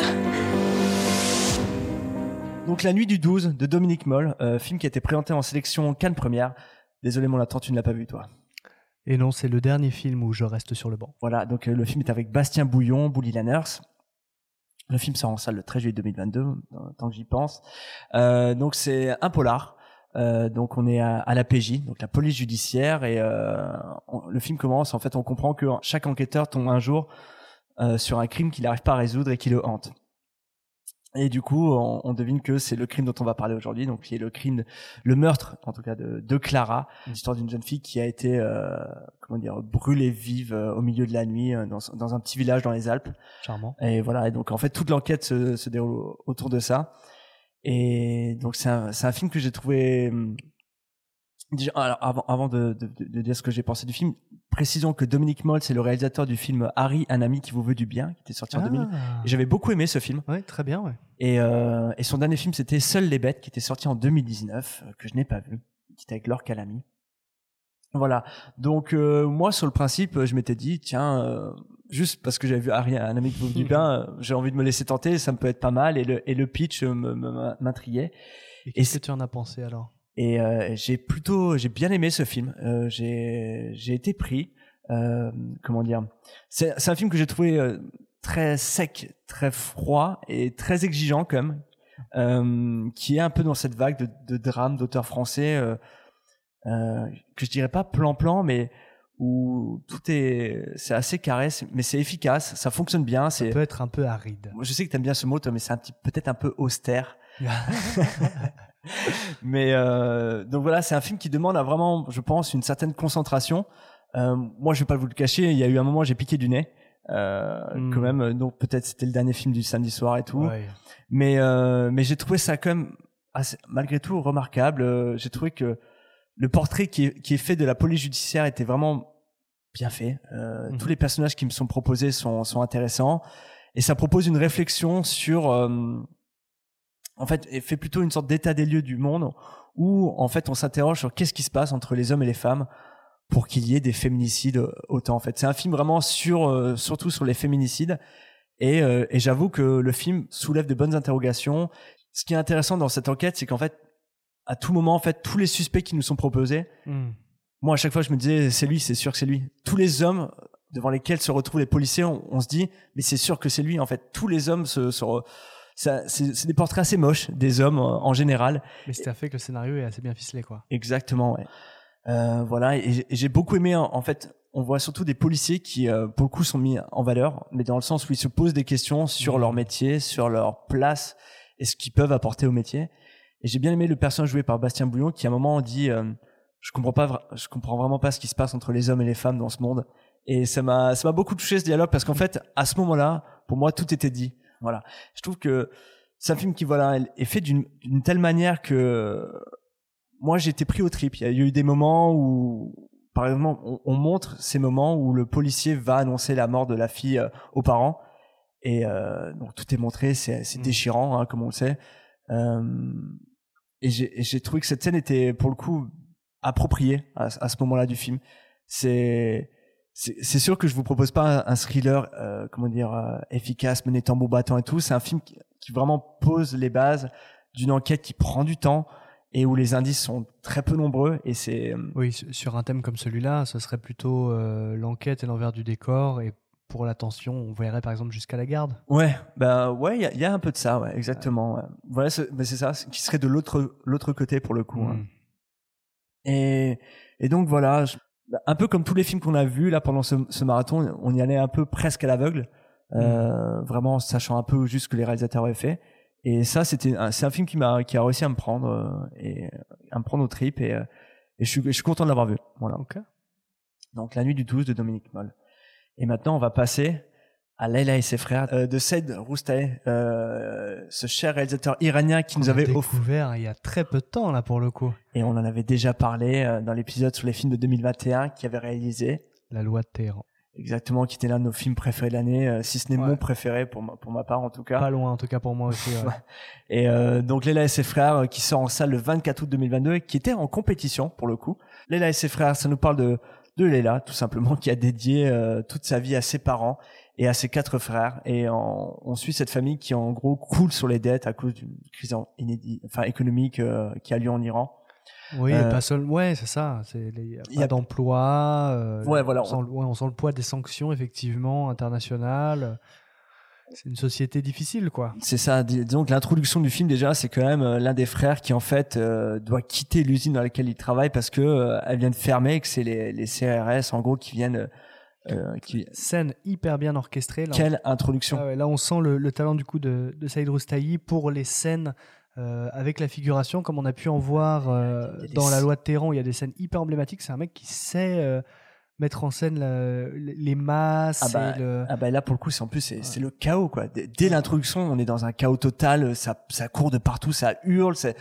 Donc La Nuit du 12 de Dominique Moll, euh, film qui a été présenté en sélection Cannes Première. Désolé mon latin, tu ne l'as pas vu toi. Et non, c'est le dernier film où je reste sur le banc. Voilà, donc euh, le film est avec Bastien Bouillon, Bully Lanners. Le film sort en salle le 13 juillet 2022, euh, tant que j'y pense. Euh, donc c'est un polar. Euh, donc on est à, à la PJ, donc la police judiciaire, et euh, on- le film commence. En fait, on comprend que chaque enquêteur tombe un jour euh, sur un crime qu'il n'arrive pas à résoudre et qui le hante. Et du coup, on, on devine que c'est le crime dont on va parler aujourd'hui, donc qui est le crime, le meurtre, en tout cas de, de Clara, l'histoire d'une jeune fille qui a été, euh, comment dire, brûlée vive euh, au milieu de la nuit euh, dans, dans un petit village dans les Alpes. Charmant. Et voilà, et donc en fait toute l'enquête se, se déroule autour de ça. Et donc c'est un, c'est un film que j'ai trouvé. Déjà, alors avant, avant de, de, de- de dire ce que j'ai pensé du film, précisons que Dominique Moll, c'est le réalisateur du film Harry, un ami qui vous veut du bien, qui était sorti en Ah. 2000. Et j'avais beaucoup aimé ce film. Oui, très bien, ouais. Et, euh, et son dernier film, c'était Seules les bêtes, qui était sorti en 2019, euh, que je n'ai pas vu, qui était avec Laure Calamy. Voilà. Donc euh, moi, sur le principe, je m'étais dit, tiens, euh, juste parce que j'avais vu Harry, un ami qui vous dit bien, euh, j'ai envie de me laisser tenter, ça me peut être pas mal. Et le, et le pitch m'intriguait. Et qu'est-ce que tu en as pensé alors? Et euh, j'ai plutôt, j'ai bien aimé ce film. Euh, j'ai, j'ai été pris. euh, comment dire? C'est c'est un film que j'ai trouvé euh, très sec, très froid et très exigeant quand même, euh, qui est un peu dans cette vague de, de drames d'auteurs français euh, euh, que je dirais pas plan-plan, mais où tout est c'est assez carré, mais c'est efficace, ça fonctionne bien. Ça C'est peut être un peu aride. je sais que t'aimes bien ce mot, toi, mais c'est un petit, peut-être un peu austère. mais euh, donc voilà, c'est un film qui demande à vraiment, je pense, une certaine concentration. Euh, moi, je vais pas vous le cacher, il y a eu un moment, j'ai piqué du nez, euh, Hmm. quand même. Donc peut-être c'était le dernier film du samedi soir et tout. Ouais. Mais euh, mais j'ai trouvé ça quand même assez- malgré tout remarquable. Euh, J'ai trouvé que le portrait qui est, qui est fait de la police judiciaire était vraiment bien fait. Euh, Mhm. Tous les personnages qui me sont proposés sont, sont intéressants et ça propose une réflexion sur euh, en fait fait plutôt une sorte d'état des lieux du monde où en fait on s'interroge sur qu'est-ce qui se passe entre les hommes et les femmes pour qu'il y ait des féminicides autant en fait. C'est un film vraiment sur euh, surtout sur les féminicides et, euh, et j'avoue que le film soulève de bonnes interrogations. Ce qui est intéressant dans cette enquête c'est qu'en fait à tout moment en fait tous les suspects qui nous sont proposés Hmm. moi à chaque fois je me disais c'est lui c'est sûr que c'est lui. Tous les hommes devant lesquels se retrouvent les policiers on, on se dit mais c'est sûr que c'est lui en fait. Tous les hommes se, se re- ça- c'est des portraits assez moches des hommes en général Mais ça fait que le scénario est assez bien ficelé, quoi. Exactement, ouais. Euh, voilà, et j'ai- beaucoup aimé, en fait, on voit surtout des policiers qui, euh, pour le coup, sont mis en valeur, mais dans le sens où ils se posent des questions sur leur métier, sur leur place et ce qu'ils peuvent apporter au métier. Et j'ai bien aimé le personnage joué par Bastien Bouillon qui, à un moment, dit euh, Je comprends pas, je comprends vraiment pas ce qui se passe entre les hommes et les femmes dans ce monde. Et ça m'a, ça m'a beaucoup touché ce dialogue parce qu'en fait, à ce moment-là, pour moi, tout était dit. Voilà. Je trouve que c'est un film qui, voilà, est fait d'une telle manière que moi j'étais pris au trip. Il y a eu des moments où, par exemple, on, on montre ces moments où le policier va annoncer la mort de la fille euh, aux parents. Et euh, donc tout est montré, c'est c'est déchirant, hein, comme on le sait. Euh, et j'ai et j'ai trouvé que cette scène était pour le coup appropriée à, à ce moment-là du film. C'est c'est sûr que je vous propose pas un, thriller, euh, comment dire, euh, efficace, mené tambour battant et tout. C'est un film qui, qui vraiment pose les bases d'une enquête qui prend du temps et où les indices sont très peu nombreux et c'est euh, Oui, su- sur un thème comme celui-là, ce serait plutôt euh, l'enquête et l'envers du décor. Et pour la tension, on verrait par exemple jusqu'à la garde. Ouais, bah ouais, il y y a un peu de ça, ouais, exactement. ouais. Voilà, c'est mais c'est ça, qui serait de l'autre l'autre côté pour le coup. hein. Mm. Et et donc voilà, je- bah, un peu comme tous les films qu'on a vus là pendant ce, ce marathon, on y allait un peu presque à l'aveugle, euh, vraiment sachant un peu juste ce que les réalisateurs avaient fait. Et ça, c'était un- c'est un film qui m'a qui a réussi à me prendre euh, et à me prendre au trip et, euh, et je suis je suis content de l'avoir vu. Voilà. Donc la nuit du 12 de Dominique Moll. Et maintenant, on va passer à Leila et ses frères euh, de Said Roustaé, euh, ce cher réalisateur iranien qui nous Qu'on a avait découvert il y a très peu de temps là pour le coup. Et on en avait déjà parlé euh, dans l'épisode sur les films de 2021 qu'il avait réalisé. La loi de Téhéran. Exactement, qui était l'un de nos films préférés de l'année, euh, si ce n'est mon préféré pour ma, pour ma part en tout cas. Pas loin en tout cas pour moi aussi. ouais. Et euh, donc Leila et ses frères euh, qui sort en salle le 24 août 2022 et qui était en compétition pour le coup. Leila et ses frères, ça nous parle de de Leila tout simplement qui a dédié euh, toute sa vie à ses parents et à ses quatre frères et on suit cette famille qui en gros coule sur les dettes à cause d'une crise inédite, enfin économique euh, qui a lieu en Iran. Oui, Euh, pas seul. Ouais, c'est ça. Il y a- pas d'emploi. euh, Ouais, voilà, On sent, on- le- ouais, on sent le poids des sanctions effectivement internationales. C'est une société difficile, quoi. C'est ça. dis- que l'introduction du film déjà, c'est quand même l'un des frères qui en fait doit quitter l'usine dans laquelle il travaille parce que elle vient de fermer et que c'est les, les CRS en gros qui viennent. Euh, qui... Scène hyper bien orchestrée. Là, Quelle introduction. Ah ouais, là, on sent le, le talent du coup de, de Saïd Roustahi pour les scènes euh, avec la figuration, comme on a pu en voir euh, des dans La Loi de Téhéran, où il y a des scènes hyper emblématiques. C'est un mec qui sait euh, mettre en scène la- les masses. Ah bah, et le... ah bah là pour le coup c'est en plus c'est le chaos quoi. Dès, dès l'introduction on est dans un chaos total. Ça ça court de partout, ça hurle, ça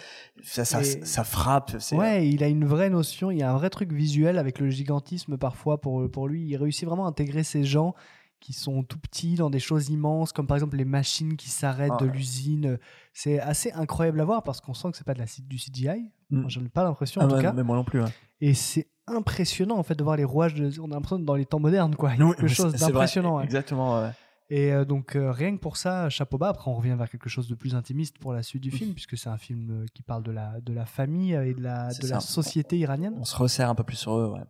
ça, ça, frappe. Ouais, il a une vraie notion, il y a un vrai truc visuel avec le gigantisme parfois pour, pour lui. Il réussit vraiment à intégrer ces gens qui sont tout petits dans des choses immenses, comme par exemple les machines qui s'arrêtent Ah de l'usine. C'est assez incroyable à voir parce qu'on sent que c'est pas de la, du CGI. Mm. J'en ai pas l'impression Ah en tout cas. mais moi non plus. ouais. Et c'est impressionnant en fait de voir les rouages. De... On a l'impression dans les temps modernes, quoi. Il y a Oui, quelque chose d'impressionnant. ouais. Exactement. ouais. Et euh, donc euh, rien que pour ça, chapeau bas. Après, on revient vers quelque chose de plus intimiste pour la suite du film, puisque c'est un film euh, qui parle de la, de la famille et de la, de la société iranienne. On se resserre un peu plus sur eux. Ouais.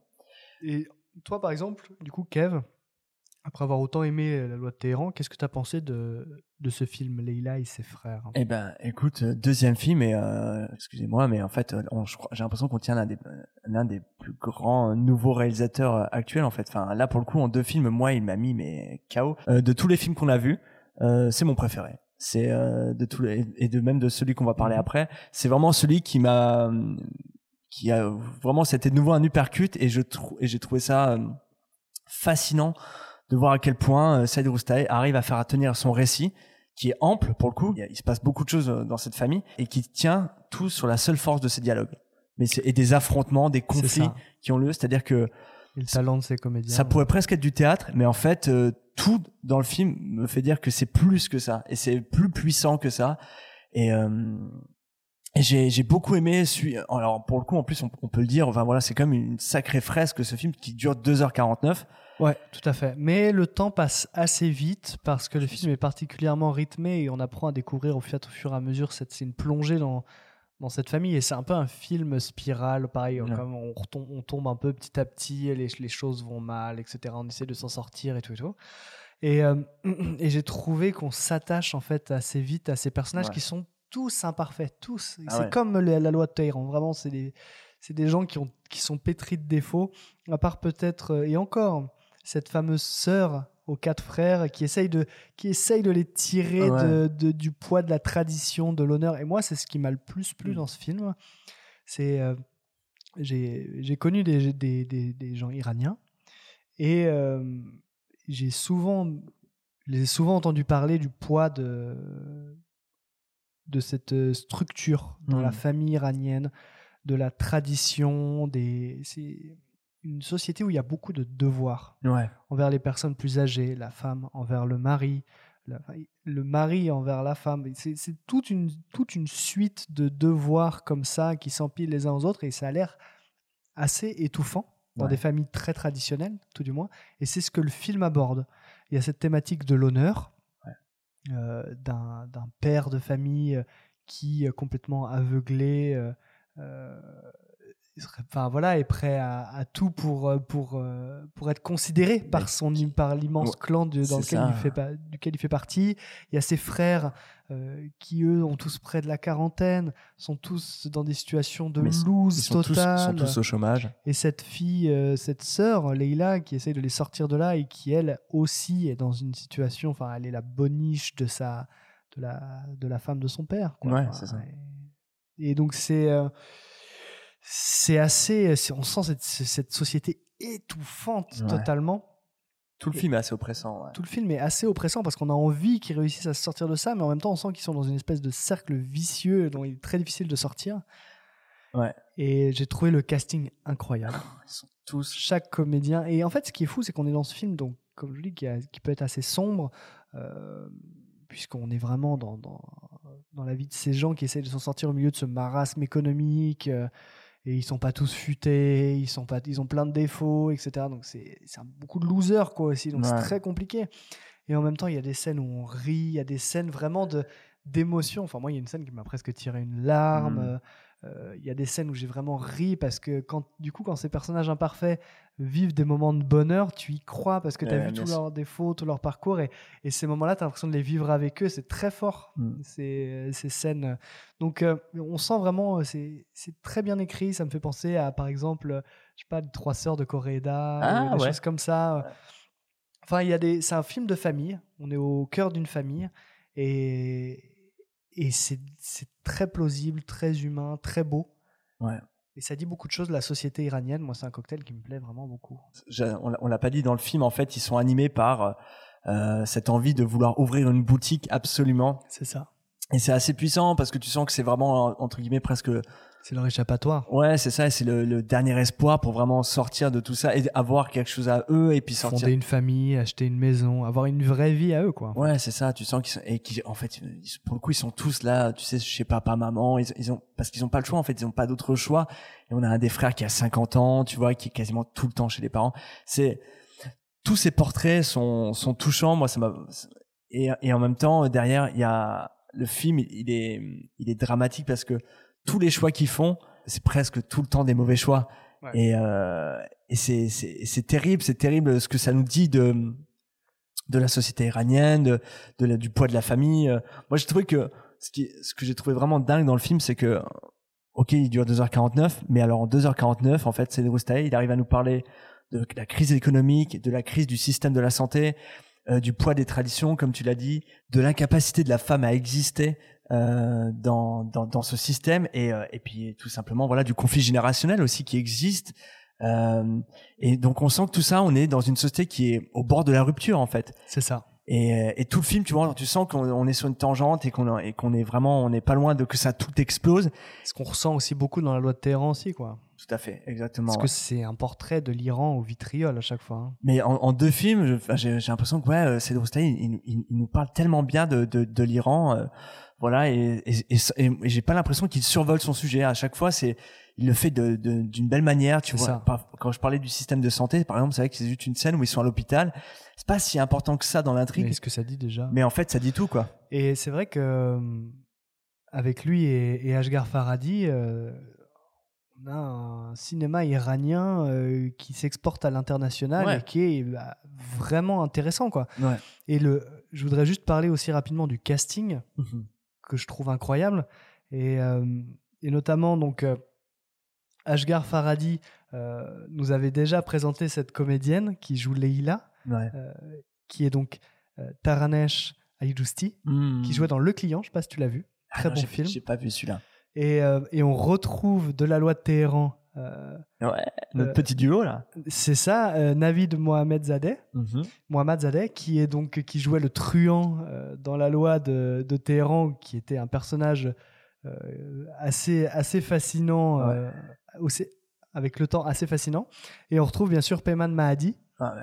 Et toi, par exemple, du coup, Kev, après avoir autant aimé la loi de Téhéran, qu'est-ce que tu as pensé de, de ce film, Leila et ses frères Eh ben, écoute, euh, deuxième film, et euh, excusez-moi, mais en fait, euh, j'ai l'impression qu'on tient l'un des, euh, l'un des plus grands nouveaux réalisateurs actuels, en fait. Enfin, là, pour le coup, en deux films, moi, il m'a mis mais. Euh, de tous les films qu'on a vus, euh, c'est mon préféré. C'est euh, de tous les, et de même de celui qu'on va parler après. C'est vraiment celui qui m'a, qui a vraiment, c'était de nouveau un uppercut, et je trouve, et j'ai trouvé ça fascinant de voir à quel point Saïd Roustaï arrive à faire tenir son récit qui est ample pour le coup. Il, se passe beaucoup de choses euh, dans cette famille et qui tient tout sur la seule force de ces dialogues. Mais c'est, et des affrontements, des conflits qui ont lieu. C'est-à-dire que Et le talent de ces comédiens. ça pourrait presque être du théâtre, mais en fait, euh, tout dans le film me fait dire que c'est plus que ça et c'est plus puissant que ça. Et, euh, et j'ai, beaucoup aimé. Alors pour le coup, en plus, on, on peut le dire. Enfin voilà, c'est comme une sacrée fresque ce film qui dure 2h49. Ouais, tout à fait. Mais le temps passe assez vite parce que le film est particulièrement rythmé et on apprend à découvrir au fur, au fur et à mesure cette, c'est une plongée dans, dans cette famille et c'est un peu un film spirale, pareil, Ouais. comme on, retombe, on tombe un peu petit à petit, les, les choses vont mal, etc. On essaie de s'en sortir et tout et tout. Et, euh, et j'ai trouvé qu'on s'attache en fait assez vite à ces personnages Ouais. qui sont tous imparfaits, tous. Ah c'est ouais. comme la, la loi de Téhéran, vraiment, c'est des, des gens qui, ont, qui sont pétris de défauts, à part peut-être, euh, et encore, cette fameuse sœur aux quatre frères qui essaye de, qui essaye de les tirer Ouais. de, de- du poids de la tradition, de l'honneur. Et moi, c'est ce qui m'a le plus Mm. plu dans ce film. C'est. euh, j'ai connu des, des, des- des gens iraniens et euh, j'ai souvent, je les ai souvent entendu parler du poids de, de cette euh, structure dans Mm. la famille iranienne, de la tradition, des. Une société où il y a beaucoup de devoirs Ouais. envers les personnes plus âgées, la femme envers le mari, la- le mari envers la femme. C'est toute une, toute une suite de devoirs comme ça qui s'empilent les uns aux autres et ça a l'air assez étouffant dans Ouais. des familles très traditionnelles, tout du moins. Et c'est ce que le film aborde. Il y a cette thématique de l'honneur, euh, d'un père de famille euh, qui, euh, complètement aveuglé, euh, il serait- enfin voilà, est prêt à, à tout pour euh, pour euh, pour être considéré par son par l'immense Ouais, clan de- dans lequel il fait duquel il fait partie. Il y a ses frères euh, qui eux ont tous près de la quarantaine, sont tous dans des situations de loose sont tous- totale. sont tous au chômage. Et cette fille, euh, cette sœur, Leila, qui essaye de les sortir de là et qui, elle aussi, est dans une situation, enfin, elle est la boniche de, sa, de, la, de la femme de son père. quoi. Ouais, Enfin, c'est ça. Et, et donc, c'est euh, c'est assez. On sent cette, cette société étouffante Ouais. totalement. Tout le film est assez oppressant. ouais. Tout le film est assez oppressant parce qu'on a envie qu'ils réussissent à se sortir de ça, mais en même temps, on sent qu'ils sont dans une espèce de cercle vicieux dont il est très difficile de sortir. Ouais. Et j'ai trouvé le casting incroyable. Ils sont tous. Chaque comédien. Et en fait, ce qui est fou, c'est qu'on est dans ce film, donc, comme je dis, qui, a- qui peut être assez sombre, euh, puisqu'on est vraiment dans, dans, dans la vie de ces gens qui essayent de s'en sortir au milieu de ce marasme économique. euh, et ils sont pas tous futés, ils, sont pas, ils ont plein de défauts, etc. Donc c'est beaucoup de losers, quoi, aussi. Donc c'est très compliqué. Et en même temps, il y a des scènes où on rit, il y a des scènes vraiment de d'émotion. Enfin, moi, il y a une scène qui m'a presque tiré une larme. Mm. Euh, Il y a des scènes où j'ai vraiment ri parce que quand, du coup, quand ces personnages imparfaits vivent des moments de bonheur, tu y crois parce que tu as Ouais, vu tous leurs défauts, tout leur parcours. Et, et ces moments-là, tu as l'impression de les vivre avec eux. C'est très fort, Mm. ces, ces scènes. Donc, euh, on sent vraiment, euh, c'est c'est très bien écrit. Ça me fait penser à, par exemple, je sais pas, les Trois Sœurs de Coréda, Ah, ou des ouais. choses comme ça. Enfin, il y a des, c'est un film de famille. On est au cœur d'une famille et, et c'est c'est très plausible, très humain, très beau. Ouais. Et ça dit beaucoup de choses de la société iranienne. Moi, c'est un cocktail qui me plaît vraiment beaucoup. L'a- on l'a pas dit dans le film, en fait, ils sont animés par euh, cette envie de vouloir ouvrir une boutique absolument. C'est ça. Et c'est assez puissant parce que tu sens que c'est vraiment, entre guillemets, presque. C'est leur échappatoire. Ouais, c'est ça, et c'est le, le dernier espoir pour vraiment sortir de tout ça et avoir quelque chose à eux et puis sortir. Fonder une famille, acheter une maison, avoir une vraie vie à eux, quoi. Ouais, c'est ça. Tu sens qu'ils sont et qui, en fait, ils- pour le coup, ils sont tous là. Tu sais, chez papa, maman. Ils, ils ont parce qu'ils ont pas le choix. En fait, ils ont pas d'autre choix. Et on a un des frères qui a 50 ans, tu vois, qui est quasiment tout le temps chez les parents. C'est tous ces portraits sont sont touchants. Moi, ça m'a et et en même temps derrière, il y a le film. Il, il est il est dramatique parce que tous les choix qu'ils font, c'est presque tout le temps des mauvais choix. Ouais. Et, euh, et c'est, c'est, c'est terrible, c'est terrible ce que ça nous dit de, de la société iranienne, de, de la- du poids de la famille. Euh, Moi, j'ai trouvé que ce, qui, ce que j'ai trouvé vraiment dingue dans le film, c'est que, ok, il dure 2h49, mais alors en 2h49, en fait, c'est Roustaï, il arrive à nous parler de la crise économique, de la crise du système de la santé, euh, du poids des traditions, comme tu l'as dit, de l'incapacité de la femme à exister euh, dans, dans, dans ce système, et, euh, et puis tout simplement, voilà, du conflit générationnel aussi qui existe. Euh, et donc on sent que tout ça, on est dans une société qui est au bord de la rupture en fait. C'est ça. Et, et tout le film, tu vois, tu sens qu'on on est sur une tangente et qu'on et qu'on est vraiment, on n'est pas loin de que ça tout explose. Ce qu'on ressent aussi beaucoup dans la loi de Téhéran aussi, quoi. Tout à fait, exactement. Parce ouais. que c'est un portrait de l'Iran au vitriol à chaque fois. hein. Mais en, en deux films, j'ai l'impression que ouais, Cédric il, il- il nous parle tellement bien de, de, de l'Iran, euh, voilà, et, et, et, et- et j'ai pas l'impression qu'il survole son sujet. À chaque fois, c'est il le fait de- de- d'une belle manière. Tu vois. Par- quand je parlais du système de santé, par exemple, c'est vrai que c'est juste une scène où ils sont à l'hôpital. C'est pas si important que ça dans l'intrigue. Mais ce que ça dit déjà? Mais en fait, ça dit tout, quoi. Et c'est vrai que euh, avec lui et, Ashgar Farhadi, euh, on a un cinéma iranien euh, qui s'exporte à l'international Ouais. et qui est bah, vraiment intéressant, quoi. Ouais. Et le, je voudrais juste parler aussi rapidement du casting Mhm. Que je trouve incroyable et, euh, et notamment donc euh, Ashgar Farhadi euh, nous avait déjà présenté cette comédienne qui joue Leila, Ouais. qui est donc Taranesh Ayjusti, Mm. qui jouait dans Le Client, je sais pas si tu l'as vu, Ah très non, bon film. J'ai pas vu celui-là. Et, euh, et on retrouve de la loi de Téhéran. Euh, Ouais, notre euh, petit duo là. C'est ça, euh, Navid Mohamed Zadeh. Mhm. Mohamed Zadeh, qui est donc qui jouait le truand euh, dans la loi de, de Téhéran, qui était un personnage euh, assez assez fascinant, euh, aussi- avec le temps assez fascinant. Et on retrouve bien sûr Peyman Mahadi, Ah ouais.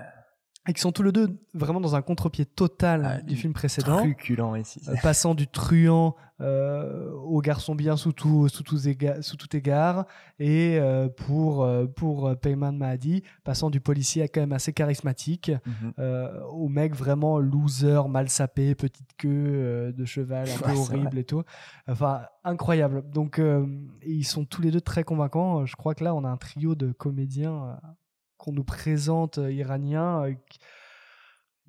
Et qui sont tous les deux vraiment dans un contre-pied total du film précédent. Truculent ici. Euh, passant du truand euh, au garçon bien sous tout, sous, tous éga- sous tout égard, et euh, pour, pour Peyman Mahdi, passant du policier quand même assez charismatique Mhm. au mec vraiment loser, mal sapé, petite queue de cheval, un peu horrible et tout. Enfin, incroyable. Donc, ils sont tous les deux très convaincants. Je crois que là, on a un trio de comédiens qu'on nous présente euh, iraniens. euh,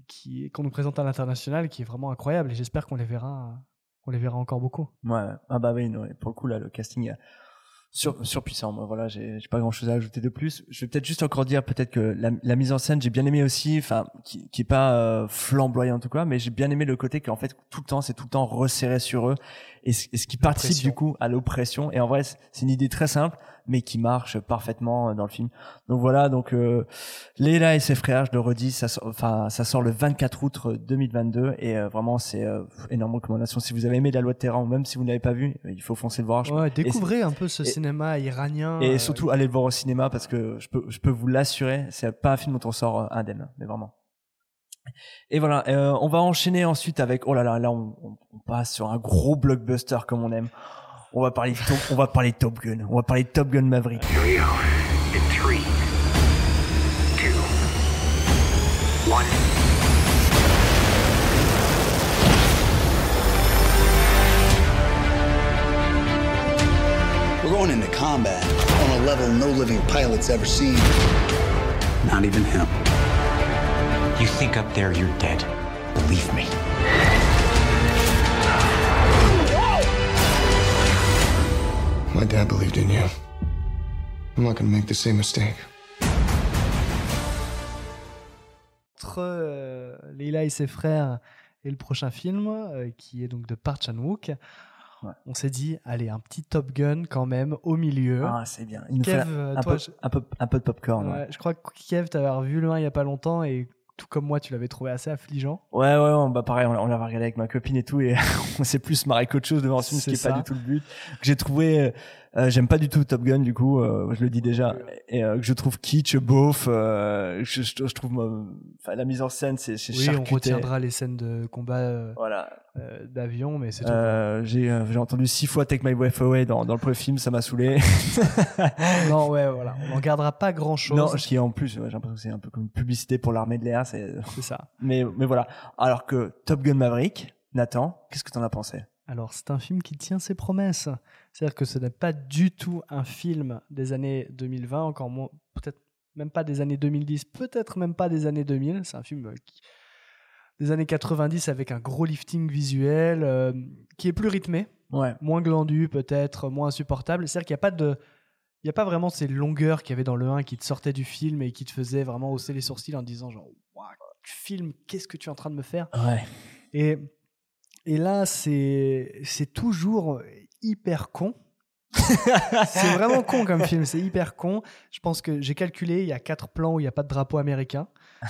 qui- qu'on nous présente à l'international qui est vraiment incroyable et j'espère qu'on les verra qu'on les verra encore beaucoup. Ouais, ah bah oui, pour le coup, là, le casting est sur, surpuissant. Moi, voilà, j'ai pas grand chose à ajouter de plus. Je vais peut-être juste encore dire, peut-être que la, la mise en scène, j'ai bien aimé aussi, enfin, qui, qui est pas euh, flamboyante ou quoi, mais j'ai bien aimé le côté qu'en fait, tout le temps, c'est tout le temps resserré sur eux, et, ce- et ce qui participe du coup à l'oppression. Et en vrai, c'est une idée très simple, mais qui marche parfaitement euh, dans le film. Donc voilà, donc euh, Leila et ses frères, je le redis, ça sort, enfin, ça sort le 24 août 2022, et euh, vraiment, c'est euh, énorme recommandation. Si vous avez aimé La Loi de Terrain, ou même si vous n'avez pas vu, il faut foncer le voir. Je- Ouais, découvrez un peu ce et- cinéma iranien. et euh, surtout, allez le voir au cinéma parce que je peux, je peux vous l'assurer, c'est pas un film dont on sort euh, indemne, mais vraiment. Et voilà, euh, on va enchaîner ensuite avec, oh là là, là on- on passe sur un gros blockbuster comme on aime. On va parler, de Top, on va parler Top Gun, on va parler de Top Gun Maverick. In three, two, one. We're going into combat on a level no living pilot's ever seen. Not even him. You think up there you're dead. Believe me. My dad believed in you. I'm not gonna make the same mistake. entre euh, Leila et ses frères et le prochain film euh, qui est donc de Park Chan-wook. On s'est dit, allez, un petit Top Gun quand même au milieu. Ah, c'est bien. Il nous Kev, euh, un, toi, peu, je- un, peu, un peu de popcorn. ouais. Ouais, je crois que Kev, t'avais revu le 1 il y a pas longtemps et tout comme moi, tu l'avais trouvé assez affligeant. Ouais, ouais, ouais, bah pareil, on, on l'avait regardé avec ma copine et tout, et on s'est plus marré qu'autre chose devant ce film, ce qui est C'est pas du tout le but. Que J'ai trouvé, euh, euh, j'aime pas du tout Top Gun, du coup, euh, je le dis déjà, et euh, que je trouve kitsch, beauf, je, je, je trouve, enfin, la mise en scène, c'est c'est Oui, on retiendra les scènes de combat Voilà. Euh, d'avion, mais c'est tout. Euh, j'ai euh, j'ai entendu six fois Take My Wife Away dans, dans le premier film, ça m'a saoulé. non, ouais, voilà, on n'en gardera pas grand chose. Non, qui en plus, ouais, j'ai l'impression que c'est un peu comme une publicité pour l'armée de l'air, c'est C'est ça. Mais, mais voilà. Alors que Top Gun Maverick, Nathan, qu'est-ce que t'en as pensé? Alors, c'est un film qui tient ses promesses. C'est-à-dire que ce n'est pas du tout un film des années 2020, encore moins, peut-être même pas des années 2010, peut-être même pas des années 2000. C'est un film euh, qui- des années 90 avec un gros lifting visuel euh, qui est plus rythmé, Ouais. moins glandu peut-être, moins insupportable. C'est-à-dire qu'il n'y a pas de il n'y a pas vraiment ces longueurs qu'il y avait dans le 1 qui te sortaient du film et qui te faisaient vraiment hausser les sourcils en disant genre Ouah, film qu'est-ce que tu es en train de me faire? Ouais. et, et là c'est toujours hyper con c'est vraiment con comme film c'est hyper con je pense que j'ai calculé il y a quatre plans où il n'y a pas de drapeau américain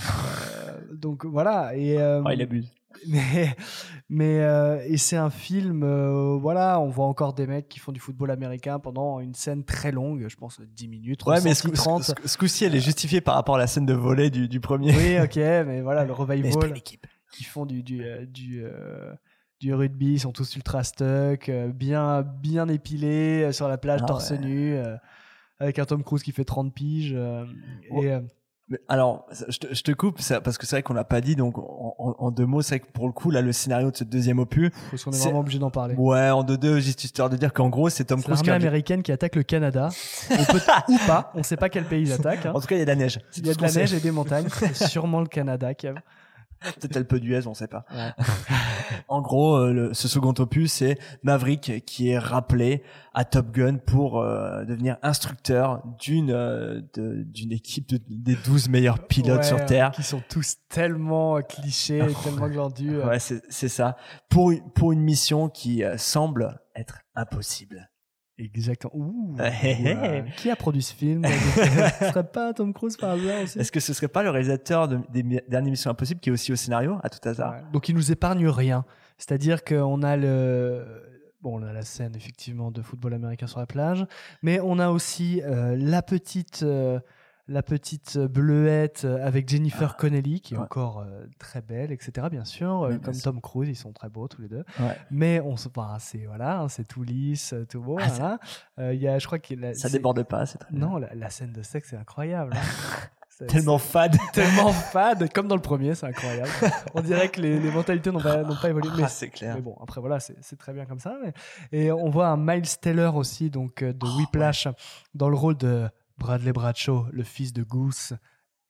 donc voilà et euh, Oh, il abuse. mais mais euh, et c'est un film euh, voilà on voit encore des mecs qui font du football américain pendant une scène très longue je pense 10 minutes Ouais, mais ce, ressenti coup- 30 ce- ce coup-ci, elle est justifiée par rapport à la scène de volet du, du premier. oui ok mais voilà le revival qui font du du du, du rugby ils sont tous ultra stuck bien bien épilés sur la plage Ah torse ouais. nu euh, avec un Tom Cruise qui fait 30 piges euh, et Alors, je te, je te coupe ça, parce que c'est vrai qu'on l'a pas dit. Donc, en, en- deux mots, c'est vrai que pour le coup, là, le scénario de ce deuxième opus, parce qu'on est c'est- vraiment obligé d'en parler ouais, en deux deux, juste histoire de dire qu'en gros, c'est Tom c'est Cruise l'armée a- américaine qui attaque le Canada On peut- ou pas on sait pas quel pays ils attaquent hein. En tout cas, il y a de la neige. C'est il y a de la neige et des montagnes c'est sûrement le Canada qui a Peut-être un peu d'US, on sait pas. en gros, euh, le- ce second opus, c'est Maverick qui est rappelé à Top Gun pour euh, devenir instructeur d'une euh, de- d'une équipe de- des 12 meilleurs pilotes Ouais, sur Terre. qui sont tous tellement clichés tellement glandus. Ouais, c'est ça. Pour, une- pour une mission qui euh, semble être impossible. Exactement. Ouh, ouais. Qui a produit ce film? Ce serait pas Tom Cruise par hasard aussi? Est-ce que ce serait pas le réalisateur de- des dernières missions impossibles qui est aussi au scénario, à tout hasard? Donc il nous épargne rien. C'est-à-dire qu'on a le bon, on a la scène effectivement de football américain sur la plage, mais on a aussi euh, la petite euh, la petite bleuette avec Jennifer Connelly qui est encore euh, très belle, etc. Bien sûr, euh, bien comme sûr. Tom Cruise, ils sont très beaux tous les deux. Ouais. Mais on se, enfin, c'est voilà, hein, c'est tout lisse, tout beau. Ah, voilà. Euh, y a, je crois a- Ça déborde pas, c'est très. Non, la, la scène de sexe est incroyable. hein. Tellement fade. Tellement fade, comme dans le premier, c'est incroyable. On dirait que les, les mentalités n'ont pas, pas évolué. Mais, Ah, c'est clair. Mais bon, après voilà, c'est très bien comme ça. mais- Et on voit un Miles Teller aussi, donc euh, de Oh, Whiplash, dans le rôle de Bradley Bradshaw, le fils de Goose.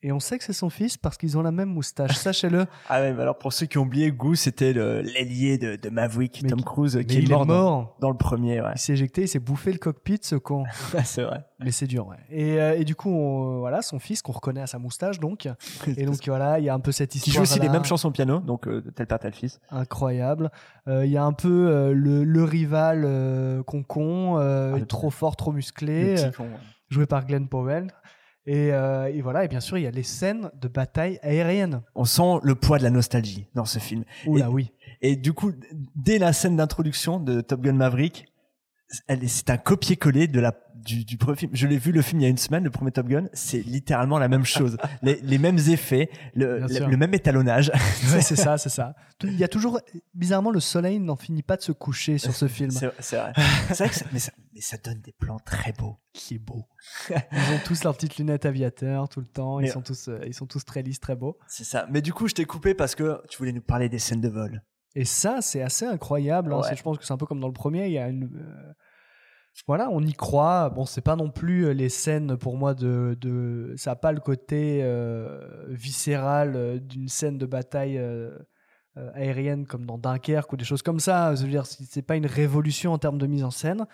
Et on sait que c'est son fils parce qu'ils ont la même moustache. Sachez-le. Ah ouais, mais alors pour ceux qui ont oublié, Goose c'était l'ailier de, de Maverick, Tom Cruise, qui est mort, dans- mort. Dans, le premier, ouais. Il s'est éjecté, il s'est bouffé le cockpit, ce con. c'est vrai. Mais c'est dur, ouais. Et, euh, et du coup, on- voilà, son fils qu'on reconnaît à sa moustache, donc. Et donc voilà, il y a un peu cette Qui histoire. joue aussi les mêmes chansons au piano, donc euh, tel père tel fils. Incroyable. Euh, Il y a un peu euh, le, le rival euh, concon, euh, Ah, trop fort, trop musclé, euh, joué par Glenn Powell. Et, euh, et voilà, et bien sûr, il y a les scènes de bataille aérienne. On sent le poids de la nostalgie dans ce film. Oula, et, oui. Et du coup, dès la scène d'introduction de Top Gun Maverick, elle c'est un copier-coller de la du, du premier film. Je l'ai vu le film il y a une semaine, le premier Top Gun, c'est littéralement la même chose, les, les mêmes effets, le, même étalonnage. Ouais, c'est ça, c'est ça. Il y a toujours, bizarrement, le soleil n'en finit pas de se coucher sur ce film. C'est vrai. C'est vrai que ça, mais, ça, mais ça donne des plans très beaux. Qui est beau. Ils ont tous leurs petites lunettes aviateurs tout le temps. Ils Mais- sont tous, euh, ils sont tous très lisses, très beaux. C'est ça. Mais du coup, je t'ai coupé parce que tu voulais nous parler des scènes de vol. Et ça, c'est assez incroyable. hein. Ouais. Je pense que c'est un peu comme dans le premier. Il y a une. euh, Voilà, on y croit. Bon, c'est pas non plus euh, les scènes pour moi de. de... Ça n'a pas le côté euh, viscéral d'une scène de bataille euh, aérienne comme dans Dunkerque ou des choses comme ça. Je veux dire, c'est c'est pas une révolution en termes de mise en scène.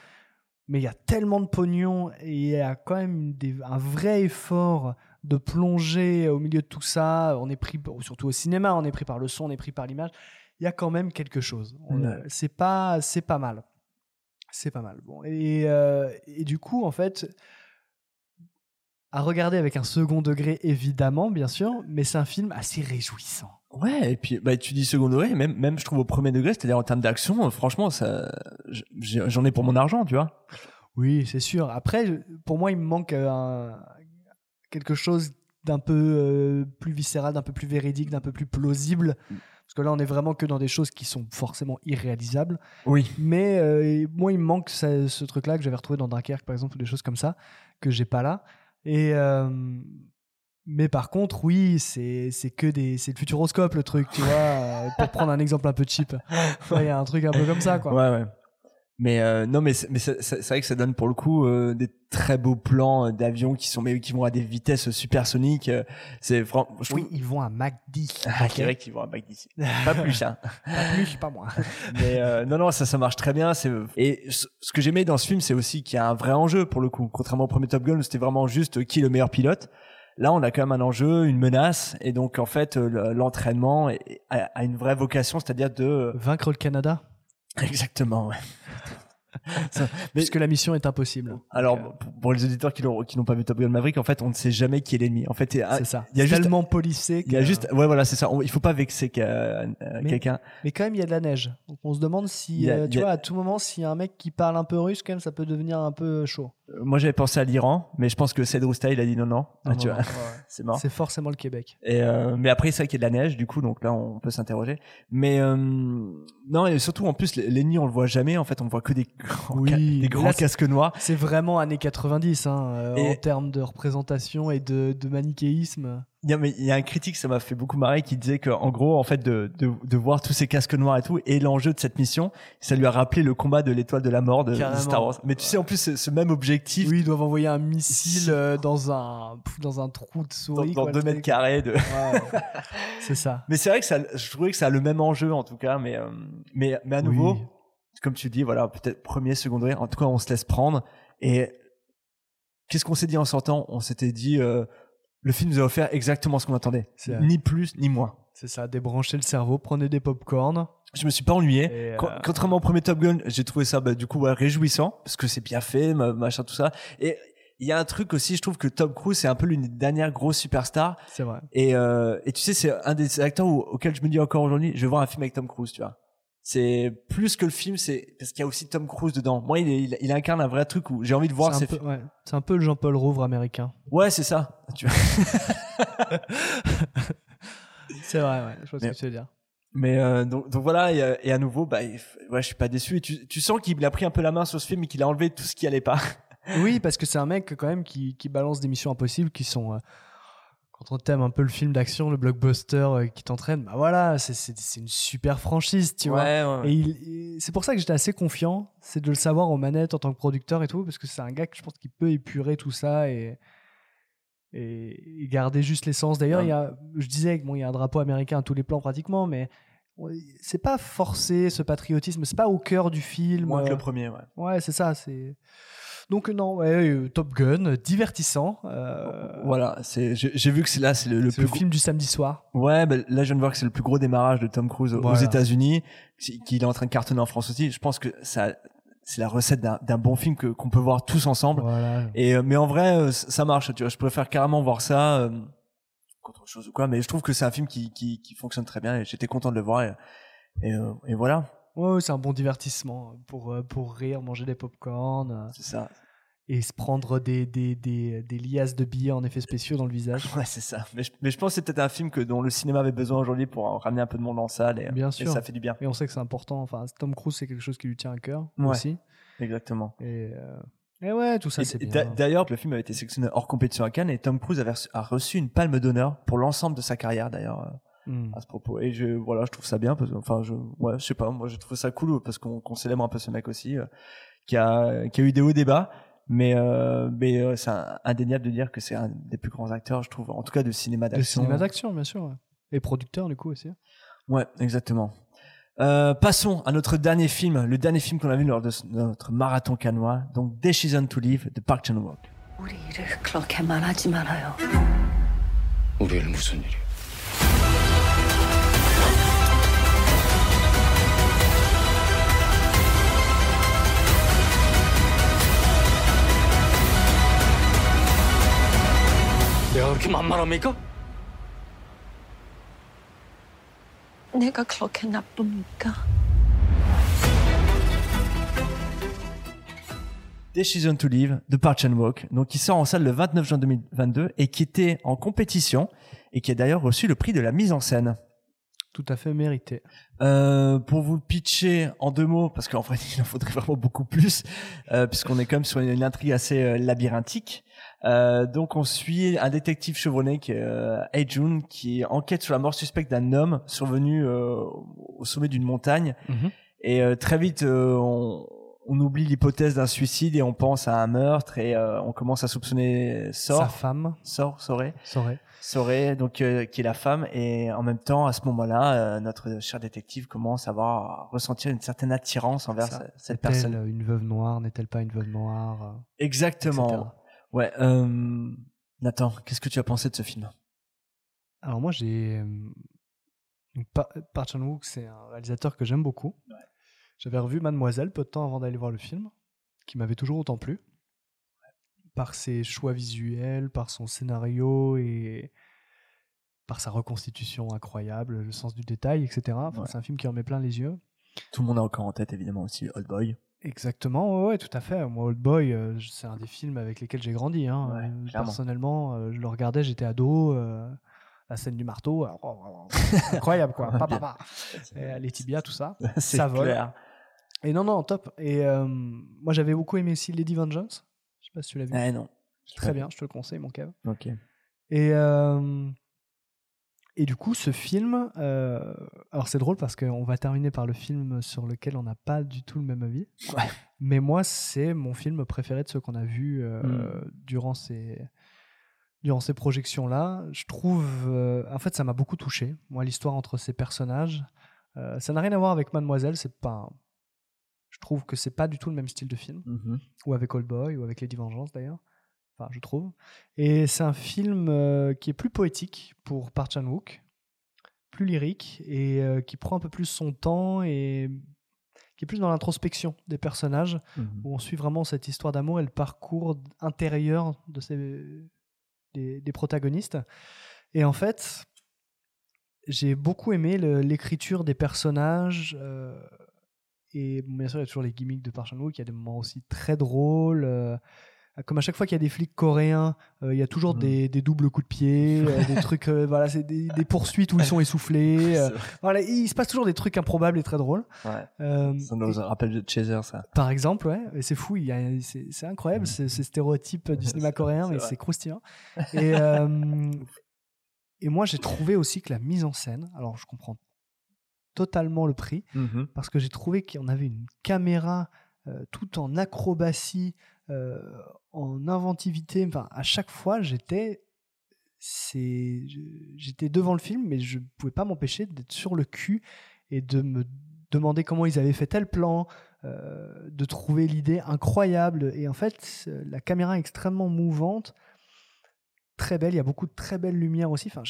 Mais il y a tellement de pognon et il y a quand même des- un vrai effort de plonger au milieu de tout ça. On est pris, surtout au cinéma, on est pris par le son, on est pris par l'image. Il y a quand même quelque chose. C'est pas, c'est pas mal. C'est pas mal. Bon. Et, euh, et du coup, en fait, à regarder avec un second degré, évidemment, bien sûr, mais c'est un film assez réjouissant. Ouais, et puis bah, tu dis second degré, même, même je trouve au premier degré, c'est-à-dire en termes d'action, franchement, ça, j'en ai pour mon argent, tu vois. Oui, c'est sûr. Après, pour moi, il me manque euh, un- quelque chose d'un peu euh, plus viscéral, d'un peu plus véridique, d'un peu plus plausible. Parce que là, on est vraiment que dans des choses qui sont forcément irréalisables. Oui. Mais euh, moi, il me manque ce, ce truc-là que j'avais retrouvé dans Dunkerque, par exemple, ou des choses comme ça, que j'ai pas là. Et. euh, mais par contre, oui, c'est c'est que des c'est le futuroscope le truc, tu vois, euh, pour prendre un exemple un peu cheap. Ouais, Il y a un truc un peu comme ça, quoi. Ouais, ouais. Mais euh, non, mais c'est mais c'est- vrai que ça donne pour le coup euh, des très beaux plans euh, d'avions qui sont mais qui vont à des vitesses supersoniques. euh, C'est vraiment. je Oui, trouve- ils vont à Mac 10. Ah, c'est vrai qu'ils vont à Mac 10. Pas plus, hein. Pas plus, pas moins. Mais euh, non, non, ça, ça marche très bien. C'est et ce que j'aimais dans ce film, c'est aussi qu'il y a un vrai enjeu pour le coup. Contrairement au premier Top Gun, c'était vraiment juste euh, qui est le meilleur pilote. Là, on a quand même un enjeu, une menace, et donc en fait, le- l'entraînement a une vraie vocation, c'est-à-dire de Vaincre le Canada? Exactement. Ouais. Puisque la mission est impossible. Alors pour- pour les auditeurs qui n'ont pas vu Top Gun Maverick, en fait, on ne sait jamais qui est l'ennemi. En fait, il y a- C'est ça. Il y a C'est juste tellement policé. il y a juste ouais voilà c'est ça. On- il faut pas vexer euh, Mais- quelqu'un. Mais quand même, il y a de la neige. Donc on se demande si, a- euh, tu a- vois, à tout moment, s'il y a un mec qui parle un peu russe, quand même, ça peut devenir un peu chaud. Euh, Moi, j'avais pensé à l'Iran, mais je pense que Roustail il a dit non non. Ah, Non, tu non, vois. non, ouais. c'est mort. C'est forcément le Québec. Et euh, mais après c'est vrai qu'il y a de la neige du coup donc là on peut s'interroger. Mais euh, non et surtout en plus l'ennemi on le voit jamais en fait on voit que des grands, ca- des grands là, casques noirs. C'est vraiment années 90 hein, euh, en termes de représentation et de, de manichéisme. Il y, a, mais il y a un critique ça m'a fait beaucoup marrer qui disait que en gros en fait de, de, de voir tous ces casques noirs et tout et l'enjeu de cette mission ça lui a rappelé le combat de l'étoile de la mort de, de. Star Wars. Mais tu sais en plus ce, ce même objectif Oui, ils doivent envoyer un missile euh, dans un pff, dans un trou de souris. dans quoi, deux mètres carrés de. Ouais, c'est ça. Mais c'est vrai que ça, je trouvais que ça a le même enjeu en tout cas, mais euh, mais mais à nouveau, Oui. comme tu dis, voilà, peut-être premier, second degré. En tout cas, on se laisse prendre. Et qu'est-ce qu'on s'est dit en sortant? On s'était dit, euh, le film nous a offert exactement ce qu'on attendait, ni plus ni moins. C'est ça, débrancher le cerveau, prenez des pop-corn. Je me suis pas ennuyé. Euh, Contrairement au premier Top Gun, j'ai trouvé ça bah, du coup ouais, réjouissant parce que c'est bien fait, ma- machin tout ça. Et il y a un truc aussi, je trouve que Tom Cruise c'est un peu l'une des dernières grosses superstars. C'est vrai. Et, euh, et tu sais, c'est un des acteurs où- auquel je me dis encore aujourd'hui, je vais voir un film avec Tom Cruise, tu vois. C'est plus que le film, c'est parce qu'il y a aussi Tom Cruise dedans. Moi, il, est- il, il incarne un vrai truc où j'ai envie de voir C'est ces un, ouais, c'est un peu le Jean-Paul Rouvre américain. Ouais, c'est ça. C'est vrai, ouais, je vois ce Mais- que tu veux dire. Mais euh, donc, donc voilà, et, euh, et à nouveau, bah, ouais, je suis pas déçu. Et tu, tu sens qu'il a pris un peu la main sur ce film et qu'il a enlevé tout ce qui allait pas. Oui, parce que c'est un mec quand même qui, qui balance des missions impossibles qui sont. euh, quand on t'aime un peu le film d'action, le blockbuster euh, qui t'entraîne, bah voilà, c'est- une super franchise, tu vois. Ouais, ouais, ouais. Et, il- et c'est pour ça que j'étais assez confiant, c'est de le savoir aux manettes en tant que producteur et tout, parce que c'est un gars que je pense qu'il peut épurer tout ça et, et, et garder juste l'essence. D'ailleurs, Ouais. il y a, je disais que bon, il y a un drapeau américain à tous les plans pratiquement, mais c'est pas forcé ce patriotisme, c'est pas au cœur du film. Moins que le premier, ouais. Ouais, c'est ça. C'est donc non, ouais, euh, Top Gun, divertissant. euh, Voilà, c'est, j'ai vu que c'est là, c'est le, le c'est plus le film du samedi soir. Ouais, bah, là je viens de voir que c'est le plus gros démarrage de Tom Cruise aux. États-Unis, qui- qu'il est en train de cartonner en France aussi. Je pense que ça, c'est la recette d'un bon film que qu'on peut voir tous ensemble. Voilà. Et euh, mais en vrai, euh, ça marche. Tu vois, je préfère carrément voir ça euh, qu'autre chose ou quoi. Mais je trouve que c'est un film qui, qui qui fonctionne très bien et j'étais content de le voir. Et et, euh, et voilà. Ouais, c'est un bon divertissement pour, euh, pour rire, manger des pop-corn. euh, C'est ça. Et se prendre des, des, des, des liasses de billets en effets spéciaux dans le visage. Ouais, c'est ça. Mais je, mais je pense que c'est peut-être un film que dont le cinéma avait besoin aujourd'hui pour en ramener un peu de monde en salle et, Bien et sûr. ça fait du bien. Et on sait que c'est important. Enfin, Tom Cruise, c'est quelque chose qui lui tient à cœur Ouais. aussi. Exactement. Et, euh, et ouais, tout ça, Et- c'est et bien. d'a- D'ailleurs, le film a été sélectionné hors compétition à Cannes et Tom Cruise avait reçu, a reçu une palme d'honneur pour l'ensemble de sa carrière d'ailleurs euh, Hmm. à ce propos. Et je voilà, je trouve ça bien parce que enfin je ouais, je sais pas, moi je trouve ça cool parce qu'on qu'on célèbre un peu ce mec aussi euh, qui a qui a eu des hauts débats mais euh, mais euh, c'est un- indéniable de dire que c'est un des plus grands acteurs, je trouve en tout cas de cinéma De d'action. cinéma d'action, bien sûr. ouais. Et producteur, du coup, aussi. Ouais, exactement. Euh, passons à notre dernier film, le dernier film qu'on a vu lors de ce- notre marathon canois, donc Decision to Live de Park Chan-wook. 우리 일을 그렇게 말하지 말아요. 우리 일 무슨 일이? 내가 그렇게 만만합니까? 내가 그렇게 나쁩니까? Decision to Live de Park Chan-wook, donc qui sort en salle le 29 juin 2022 et qui était en compétition et qui a d'ailleurs reçu le prix de la mise en scène. Tout à fait mérité. Euh, pour vous le pitcher en deux mots, parce qu'en fait il en faudrait vraiment beaucoup plus, euh, puisqu'on est quand même sur une, une intrigue assez euh, labyrinthique. Euh, donc on suit un détective chevronné qui est euh, Jun qui enquête sur la mort suspecte d'un homme survenu euh, au sommet d'une montagne. Mhm. Et euh, très vite, euh, on, on oublie l'hypothèse d'un suicide et on pense à un meurtre et euh, on commence à soupçonner Sor, Sa femme. Sor, Soré, Soré. Soré, donc euh, qui est la femme et en même temps à ce moment-là, euh, notre cher détective commence à avoir à ressentir une certaine attirance envers cette personne. une veuve noire? N'est-elle pas une veuve noire? Exactement. etc. Ouais. Euh, Nathan, qu'est-ce que tu as pensé de ce film? Alors moi j'ai euh, Pa- Park Chan-wook, c'est un réalisateur que j'aime beaucoup. J'avais revu Mademoiselle peu de temps avant d'aller voir le film, qui m'avait toujours autant plu par ses choix visuels, par son scénario et par sa reconstitution incroyable, le sens du détail, etc. Enfin, Ouais. C'est un film qui en met plein les yeux. Tout le monde a encore en tête évidemment aussi Old Boy. Exactement, ouais, tout à fait. Moi, Old Boy, euh, c'est un des films avec lesquels j'ai grandi. hein. Ouais, Euh. Personnellement, euh, je le regardais, j'étais ado. euh, la scène du marteau, incroyable quoi. Pa, pa, pa. Et, les tibias, tout ça. Ça vole. clair. Et non, non, top. Et moi, j'avais beaucoup aimé aussi Lady Vengeance. Je sais pas si tu l'as vu. Ah non. Très bien, je te le conseille, mon Kev. Ok. Et, et du coup, ce film, euh, alors c'est drôle parce qu'on va terminer par le film sur lequel on n'a pas du tout le même avis. Mais moi, c'est mon film préféré de ceux qu'on a vus euh, Mm. durant ces durant ces projections-là. Je trouve, euh, en fait, ça m'a beaucoup touché. Moi, l'histoire entre ces personnages, ça n'a rien à voir avec Mademoiselle. C'est pas, un- je trouve que c'est pas du tout le même style de film Mhm. ou avec Old Boy, ou avec Lady Vengeance d'ailleurs. Enfin, je trouve. Et c'est un film euh, qui est plus poétique pour Park Chan-wook, plus lyrique, et euh, qui prend un peu plus son temps et qui est plus dans l'introspection des personnages, Mhm. où on suit vraiment cette histoire d'amour et le parcours intérieur de ces, des, des protagonistes. Et en fait, j'ai beaucoup aimé l'écriture des personnages. euh, et bien sûr, il y a toujours les gimmicks de Park Chan-wook. Il y a des moments aussi très drôles. euh, comme à chaque fois qu'il y a des flics coréens, euh, il y a toujours des, des doubles coups de pied, euh, des trucs, euh, voilà, c'est des, des poursuites où ils sont essoufflés. voilà, il se passe toujours des trucs improbables et très drôles. Ouais. Ça nous rappelle de Chaser, ça. par exemple, ouais, c'est fou, c'est incroyable ces, ces stéréotypes du cinéma coréen, mais c'est croustillant. Et, et moi, j'ai trouvé aussi que la mise en scène, alors je comprends totalement le prix, Mhm. parce que j'ai trouvé qu'on avait une caméra tout en acrobatie, euh, en inventivité. Enfin, à chaque fois, j'étais c'est j'étais devant le film mais je pouvais pas m'empêcher d'être sur le cul et de me demander comment ils avaient fait tel plan euh, de trouver l'idée incroyable et en fait euh, la caméra est extrêmement mouvante très belle il y a beaucoup de très belles lumières aussi enfin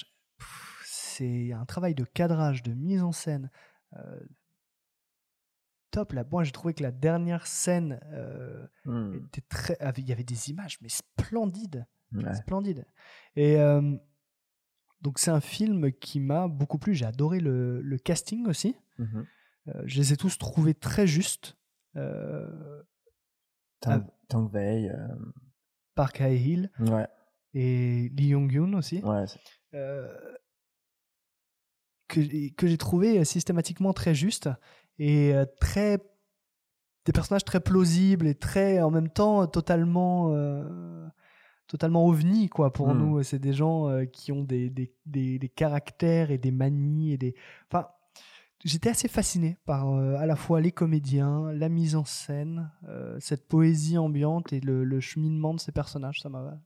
c'est un travail de cadrage de mise en scène top là moi j'ai trouvé que la dernière scène euh, Hmm. était très il y avait des images mais splendides Ouais. splendide. Et euh, donc c'est un film qui m'a beaucoup plu. J'ai adoré le, le casting aussi. Mhm. Euh, je les ai tous trouvés très justes. Tang, Tang Wei. Park Hae-il Ouais. et Lee Young-yoon aussi. Ouais. c'est- Euh, que, que j'ai trouvé systématiquement très juste et euh, très des personnages très plausibles et très en même temps totalement euh, totalement ovni quoi pour Mm. nous c'est des gens euh, qui ont des, des, des, des caractères et des manies et des enfin j'étais assez fasciné par euh, à la fois les comédiens la mise en scène cette poésie ambiante et le, le cheminement de ces personnages ça m'a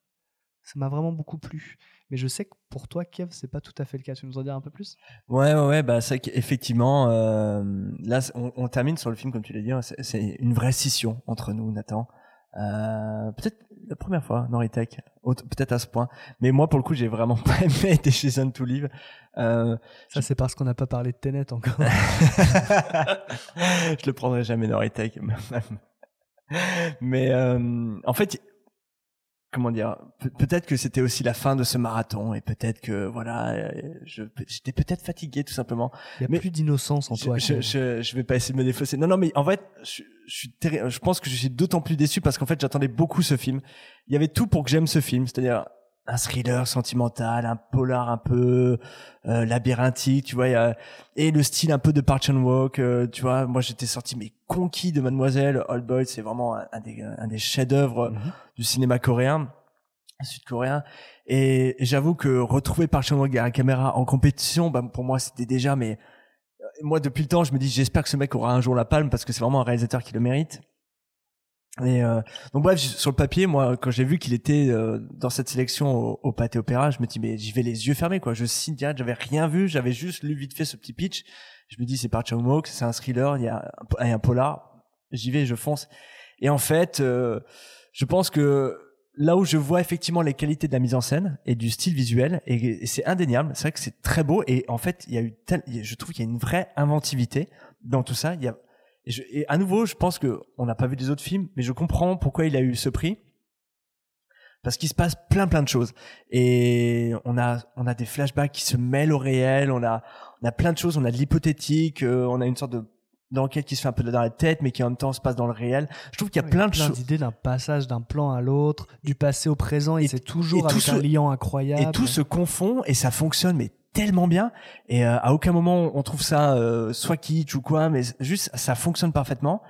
ça m'a vraiment beaucoup plu mais je sais que pour toi Kev c'est pas tout à fait le cas tu nous en dire un peu plus? Ouais, ouais, ouais, bah, c'est qu'effectivement, euh, là, on, on termine sur le film, comme tu l'as dit, hein, c'est une vraie scission entre nous, Nathan. Euh, peut-être la première fois, Noritech, autre- peut-être à ce point. Mais moi, pour le coup, j'ai vraiment pas aimé Decision to Live. Euh, ça c'est parce qu'on n'a pas parlé de Tenet encore je le prendrai jamais Noritech. Mais euh, en fait, comment dire pe- Peut-être que c'était aussi la fin de ce marathon et peut-être que voilà, euh, j'étais peut-être fatigué tout simplement. il y a Mais- plus d'innocence en je, toi je, je, je vais pas essayer de me défausser. Non, non, mais en fait, je, je suis terri- je pense que je suis d'autant plus déçu parce qu'en fait, j'attendais beaucoup ce film. Il y avait tout pour que j'aime ce film, c'est-à-dire un thriller sentimental, un polar un peu euh, labyrinthique, tu vois, y a- et le style un peu de Park Chan-wook, euh, tu vois. Moi, j'étais sorti mais conquis de Mademoiselle. Old Boy, c'est vraiment un, un des, un des chefs-d'œuvre du cinéma coréen sud-coréen et, j'avoue que retrouver Park Chan-wook à la caméra en compétition bah, pour moi c'était déjà mais euh, moi depuis le temps je me dis j'espère que ce mec aura un jour la palme parce que c'est vraiment un réalisateur qui le mérite Et euh, donc bref, sur le papier, moi, quand j'ai vu qu'il était euh, dans cette sélection au, au Pâté Opéra, je me dis mais j'y vais les yeux fermés quoi. Je signe direct, j'avais rien vu, j'avais juste lu vite fait ce petit pitch. Je me dis c'est par Chaumok, c'est un thriller, il y a un, y a un polar. J'y vais, je fonce. Et en fait, euh, je pense que là où je vois effectivement les qualités de la mise en scène et du style visuel, et, et c'est indéniable, c'est vrai que c'est très beau. Et en fait, il y a eu tel, je trouve qu'il y a une vraie inventivité dans tout ça. Il y a et, je- et à nouveau, je pense que on n'a pas vu des autres films, mais je comprends pourquoi il a eu ce prix. Parce qu'il se passe plein plein de choses et on a on a des flashbacks qui se mêlent au réel, on a on a plein de choses, on a de l'hypothétique, euh, on a une sorte de d'enquête qui se fait un peu dans la tête mais qui en même temps se passe dans le réel. Je trouve qu'il y a plein de choses d'idées d'un passage d'un plan à l'autre, du passé au présent, et, c'est toujours et tout se- un incroyable. et tout se confond et ça fonctionne mais tellement bien. Et euh, à aucun moment on trouve ça euh, soit kitsch ou quoi mais juste ça fonctionne parfaitement.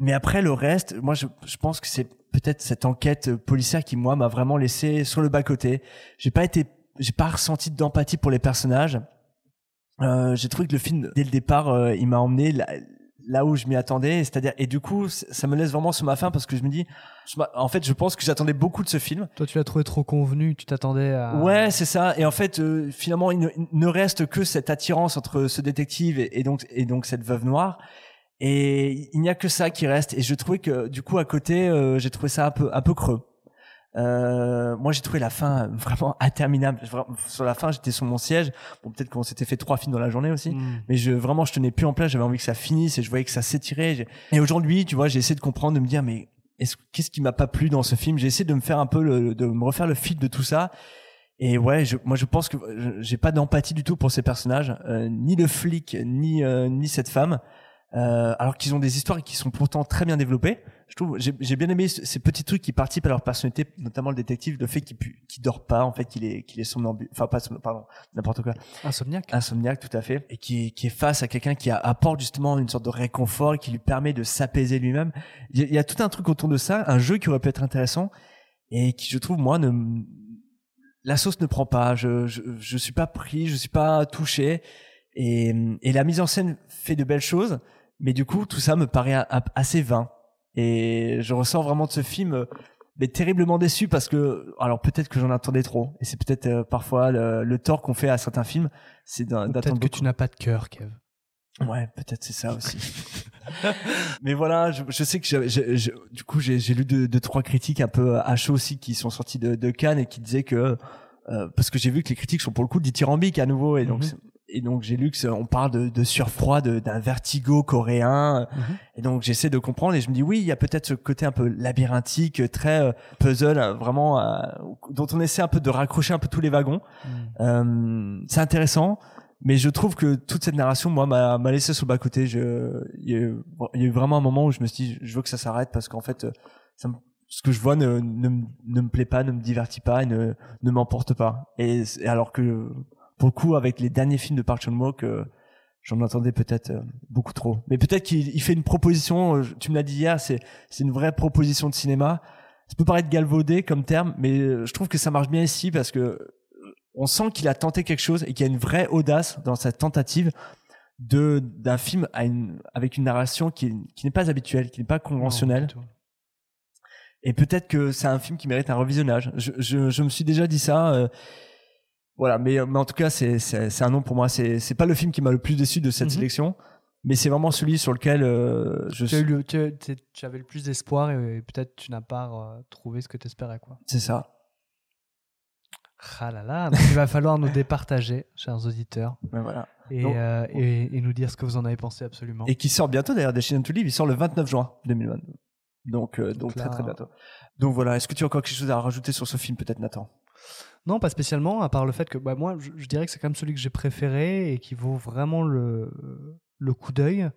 Mais après le reste moi je, je pense que c'est peut-être cette enquête policière qui moi m'a vraiment laissé sur le bas côté j'ai pas été j'ai pas ressenti d'empathie pour les personnages. Euh, j'ai trouvé que le film dès le départ euh, il m'a emmené là, là où je m'y attendais c'est-à-dire et du coup ça me laisse vraiment sur ma faim parce que je me dis je en fait je pense que j'attendais beaucoup de ce film Toi, tu l'as trouvé trop convenu, tu t'attendais à. Ouais, c'est ça. Et en fait, euh, finalement, il ne, il ne reste que cette attirance entre ce détective et, et donc et donc cette veuve noire. Et il n'y a que ça qui reste. Et je trouvais que du coup à côté, euh, j'ai trouvé ça un peu un peu creux. Euh, moi, j'ai trouvé la fin vraiment interminable. Sur la fin, j'étais sur mon siège. Bon, peut-être qu'on s'était fait trois films dans la journée aussi, Mm. mais je vraiment, je tenais plus en place. J'avais envie que ça finisse et je voyais que ça s'étirait. Et aujourd'hui, tu vois, j'ai essayé de comprendre, de me dire, mais est-ce qu'est-ce qui m'a pas plu dans ce film? J'ai essayé de me faire un peu, le, de me refaire le fil de tout ça. Et ouais, je, moi je pense que je- j'ai pas d'empathie du tout pour ces personnages, euh, ni le flic, ni euh, ni cette femme, euh, alors qu'ils ont des histoires qui sont pourtant très bien développées. Je trouve, j'ai j'ai bien aimé ce- ces petits trucs qui participent à leur personnalité, notamment le détective, le fait qu'il qu'il dort pas, en fait, qu'il est qu'il est somnambule, enfin pas somnambule, pardon, n'importe quoi. Insomniaque. Insomniaque, tout à fait, et qui est, qui est face à quelqu'un qui a- apporte justement une sorte de réconfort qui lui permet de s'apaiser lui-même. Il y, a- il y a tout un truc autour de ça, un jeu qui aurait pu être intéressant et qui, je trouve, moi, ne, la sauce ne prend pas. Je, je, je suis pas pris, je suis pas touché, et, et la mise en scène fait de belles choses, mais du coup, tout ça me paraît a- a- assez vain. Et je ressens vraiment de ce film euh, mais terriblement déçu parce que alors peut-être que j'en attendais trop et c'est peut-être euh, parfois le, le tort qu'on fait à certains films c'est d'attendre Peut-être que tu n'as pas de cœur, Kev. Ouais, peut-être c'est ça aussi. Mais voilà, je, je sais que j'ai- j'ai- j'ai- du coup j'ai lu deux, deux trois critiques un peu à chaud aussi qui sont sorties de, de Cannes et qui disaient que euh, parce que j'ai vu que les critiques sont pour le coup dithyrambiques à nouveau et donc Mhm. Et donc j'ai lu que on parle de, de surfroid, d'un vertigo coréen Mhm. et donc j'essaie de comprendre et je me dis oui il y a peut-être ce côté un peu labyrinthique, très euh, puzzle, euh, vraiment euh, dont on essaie un peu de raccrocher un peu tous les wagons. Euh, c'est intéressant, mais je trouve que toute cette narration, moi, m'a laissé sur le bas côté. Je, il y, a eu, il y a eu vraiment un moment où je me suis dit, je veux que ça s'arrête parce qu'en fait, ça me- ce que je vois ne, ne, me- ne me plaît pas, ne me divertit pas et ne, ne m'emporte pas. Et, alors que, pour le coup, avec les derniers films de Park Chan-wook, euh, j'en entendais peut-être euh, beaucoup trop. Mais peut-être qu'il il fait une proposition. euh, Tu me l'as dit hier, c'est une vraie proposition de cinéma. Ça peut paraître galvaudé comme terme, mais je trouve que ça marche bien ici parce que on sent qu'il a tenté quelque chose et qu'il y a une vraie audace dans sa tentative de d'un film à une, avec une narration qui, qui n'est pas habituelle, qui n'est pas conventionnelle. Et peut-être que c'est un film qui mérite un revisionnage. Je, je, je me suis déjà dit ça. euh, voilà, mais, mais en tout cas, c'est c'est c'est un nom pour moi. C'est c'est pas le film qui m'a le plus déçu de cette Mhm. sélection, mais c'est vraiment celui sur lequel euh, je Tu, le- tu, avais le plus d'espoir et, et peut-être tu n'as pas euh, trouvé ce que tu espérais. Quoi. C'est ça. Ah là là, donc il va falloir nous départager, chers auditeurs. Ben voilà. Et, Donc- euh, et, et nous dire ce que vous en avez pensé absolument. Et qui sort bientôt d'ailleurs, Destination to Live. Il sort le 29 juin 2022. Donc, euh, donc, là- très très bientôt. Donc voilà. Est-ce que tu as encore quelque chose à rajouter sur ce film, peut-être, Nathan? Non, pas spécialement, à part le fait que bah, moi, je, je dirais que c'est quand même celui que j'ai préféré et qui vaut vraiment le, le coup d'œil,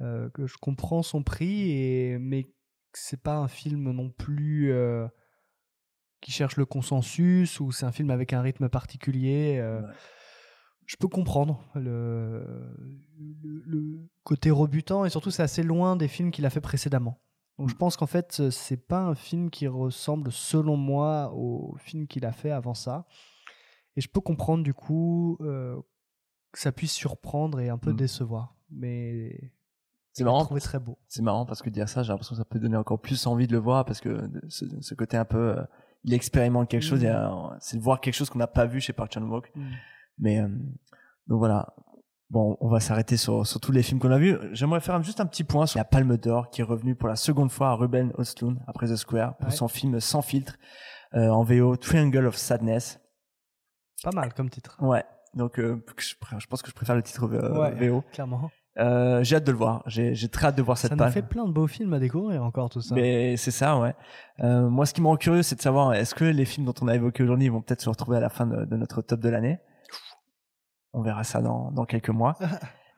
euh, que je comprends son prix, et, mais que c'est pas un film non plus euh, qui cherche le consensus ou c'est un film avec un rythme particulier. euh, Je peux comprendre le, le, le côté rebutant et surtout c'est assez loin des films qu'il a fait précédemment. Donc je pense qu'en fait euh, c'est pas un film qui ressemble selon moi au film qu'il a fait avant ça. Et je peux comprendre du coup euh, que ça puisse surprendre et un peu Mm. décevoir. Mais C'est marrant. trouvé très beau. C'est marrant parce que dire ça, j'ai l'impression que ça peut donner encore plus envie de le voir parce que ce, ce côté un peu, euh, il expérimente quelque chose. Mm. a- C'est de voir quelque chose qu'on n'a pas vu chez Park Chan Wook. Mm. Mais euh, donc voilà. Bon, on va s'arrêter sur, sur tous les films qu'on a vus. J'aimerais faire juste un petit point sur la Palme d'Or qui est revenue pour la seconde fois à Ruben Östlund après The Square pour Ouais. son film Sans filtre euh, en VO Triangle of Sadness. Pas mal comme titre. Ouais. Donc euh, je, pense que je préfère le titre euh, Ouais, VO. clairement. Euh, j'ai hâte de le voir. J'ai j'ai très hâte de voir cette Ça palme. fait plein de beaux films à découvrir encore tout ça. Mais c'est ça, ouais. Euh, moi, ce qui me rend curieux, c'est de savoir est-ce que les films dont on a évoqué aujourd'hui vont peut-être se retrouver à la fin de, de notre top de l'année? On verra ça dans, dans quelques mois.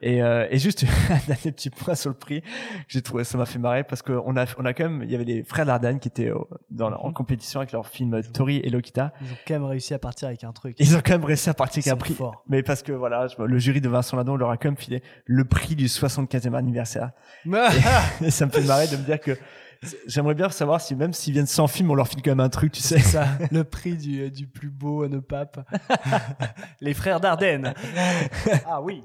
Et, euh, et juste un dernier petit point sur le prix, j'ai trouvé ça m'a fait marrer parce qu'on a on a quand même il y avait les frères Dardenne qui étaient au- dans en Mhm. compétition avec leur film Tori et Lokita. Ils ont quand même réussi à partir avec un truc. Ils ont quand même réussi à partir avec un prix. forts. Mais parce que voilà, le jury de Vincent Ladon leur a quand même filé le prix du 75e anniversaire. et, et ça me fait marrer de me dire que j'aimerais bien savoir si même s'ils viennent sans film, on leur file quand même un truc, tu sais. C'est ça, le prix du, du plus beau ne pape. Les frères Dardenne. ah oui.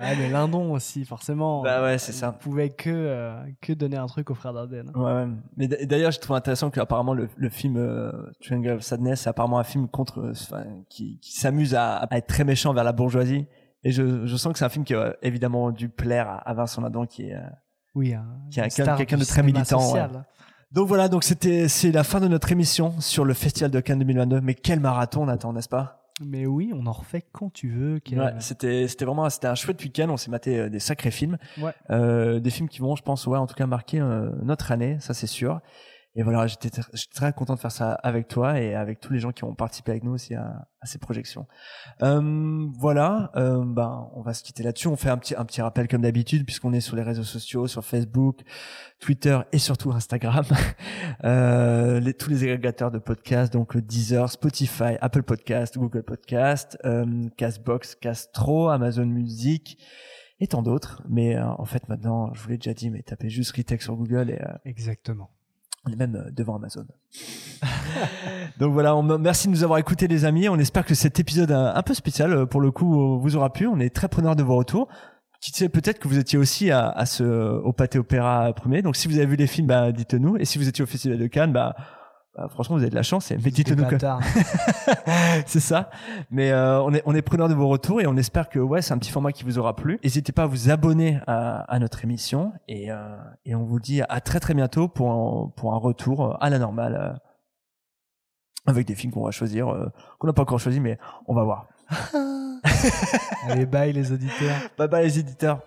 Ah, mais Lindon aussi, forcément. Bah ouais, c'est ça. On pouvait que, euh, que donner un truc aux frères Dardenne. Ouais, ouais. Mais d'ailleurs, je trouve intéressant que apparemment le, le film euh, Triangle of Sadness, c'est apparemment un film contre, euh, enfin, qui, qui s'amuse à, à être très méchant vers la bourgeoisie. Et je, je sens que c'est un film qui a évidemment dû plaire à, à Vincent Ladon, qui est, euh, Oui, un, quelqu'un de très militant. ouais. Donc voilà, donc c'était c'est la fin de notre émission sur le Festival de Cannes 2022. Mais quel marathon on attend, n'est-ce pas? Mais oui, on en refait quand tu veux. Ouais, c'était c'était vraiment c'était un chouette week-end. On s'est maté euh, des sacrés films, Ouais. Euh, des films qui vont, je pense, ouais, en tout cas marquer euh, notre année, ça c'est sûr. Et voilà, j'étais tr- j'étais très content de faire ça avec toi et avec tous les gens qui ont participé avec nous aussi à, à ces projections. Euh, voilà, euh, ben on va se quitter là-dessus. On fait un petit un petit rappel comme d'habitude puisqu'on est sur les réseaux sociaux, sur Facebook, Twitter et surtout Instagram. Euh, les, tous les agrégateurs de podcasts, donc Deezer, Spotify, Apple Podcast, Google Podcast, Castbox, Castro, Amazon Music et tant d'autres. Mais euh, en fait maintenant, je vous l'ai déjà dit, mais tapez juste Ritech sur Google et euh, Exactement. Même euh, devant Amazon. Donc voilà, merci de nous avoir écoutés les amis. On espère que cet épisode un, un peu spécial euh, pour le coup euh, vous aura plu. On est très preneur de vos retours. Qui sait peut-être que vous étiez aussi à, à ce au pâté opéra premier. Donc si vous avez vu les films, bah dites-nous. Et si vous étiez au festival de Cannes, bah, bah, franchement vous avez de la chance. Mais dites-nous que c'est ça. Mais euh, on est on est preneur de vos retours et on espère que ouais c'est un petit format qui vous aura plu. N'hésitez pas à vous abonner à, à notre émission et euh, et on vous dit à très très bientôt pour un, pour un retour à la normale euh, avec des films qu'on va choisir euh, qu'on n'a pas encore choisi mais on va voir. Allez, bye les auditeurs. Bye bye les éditeurs.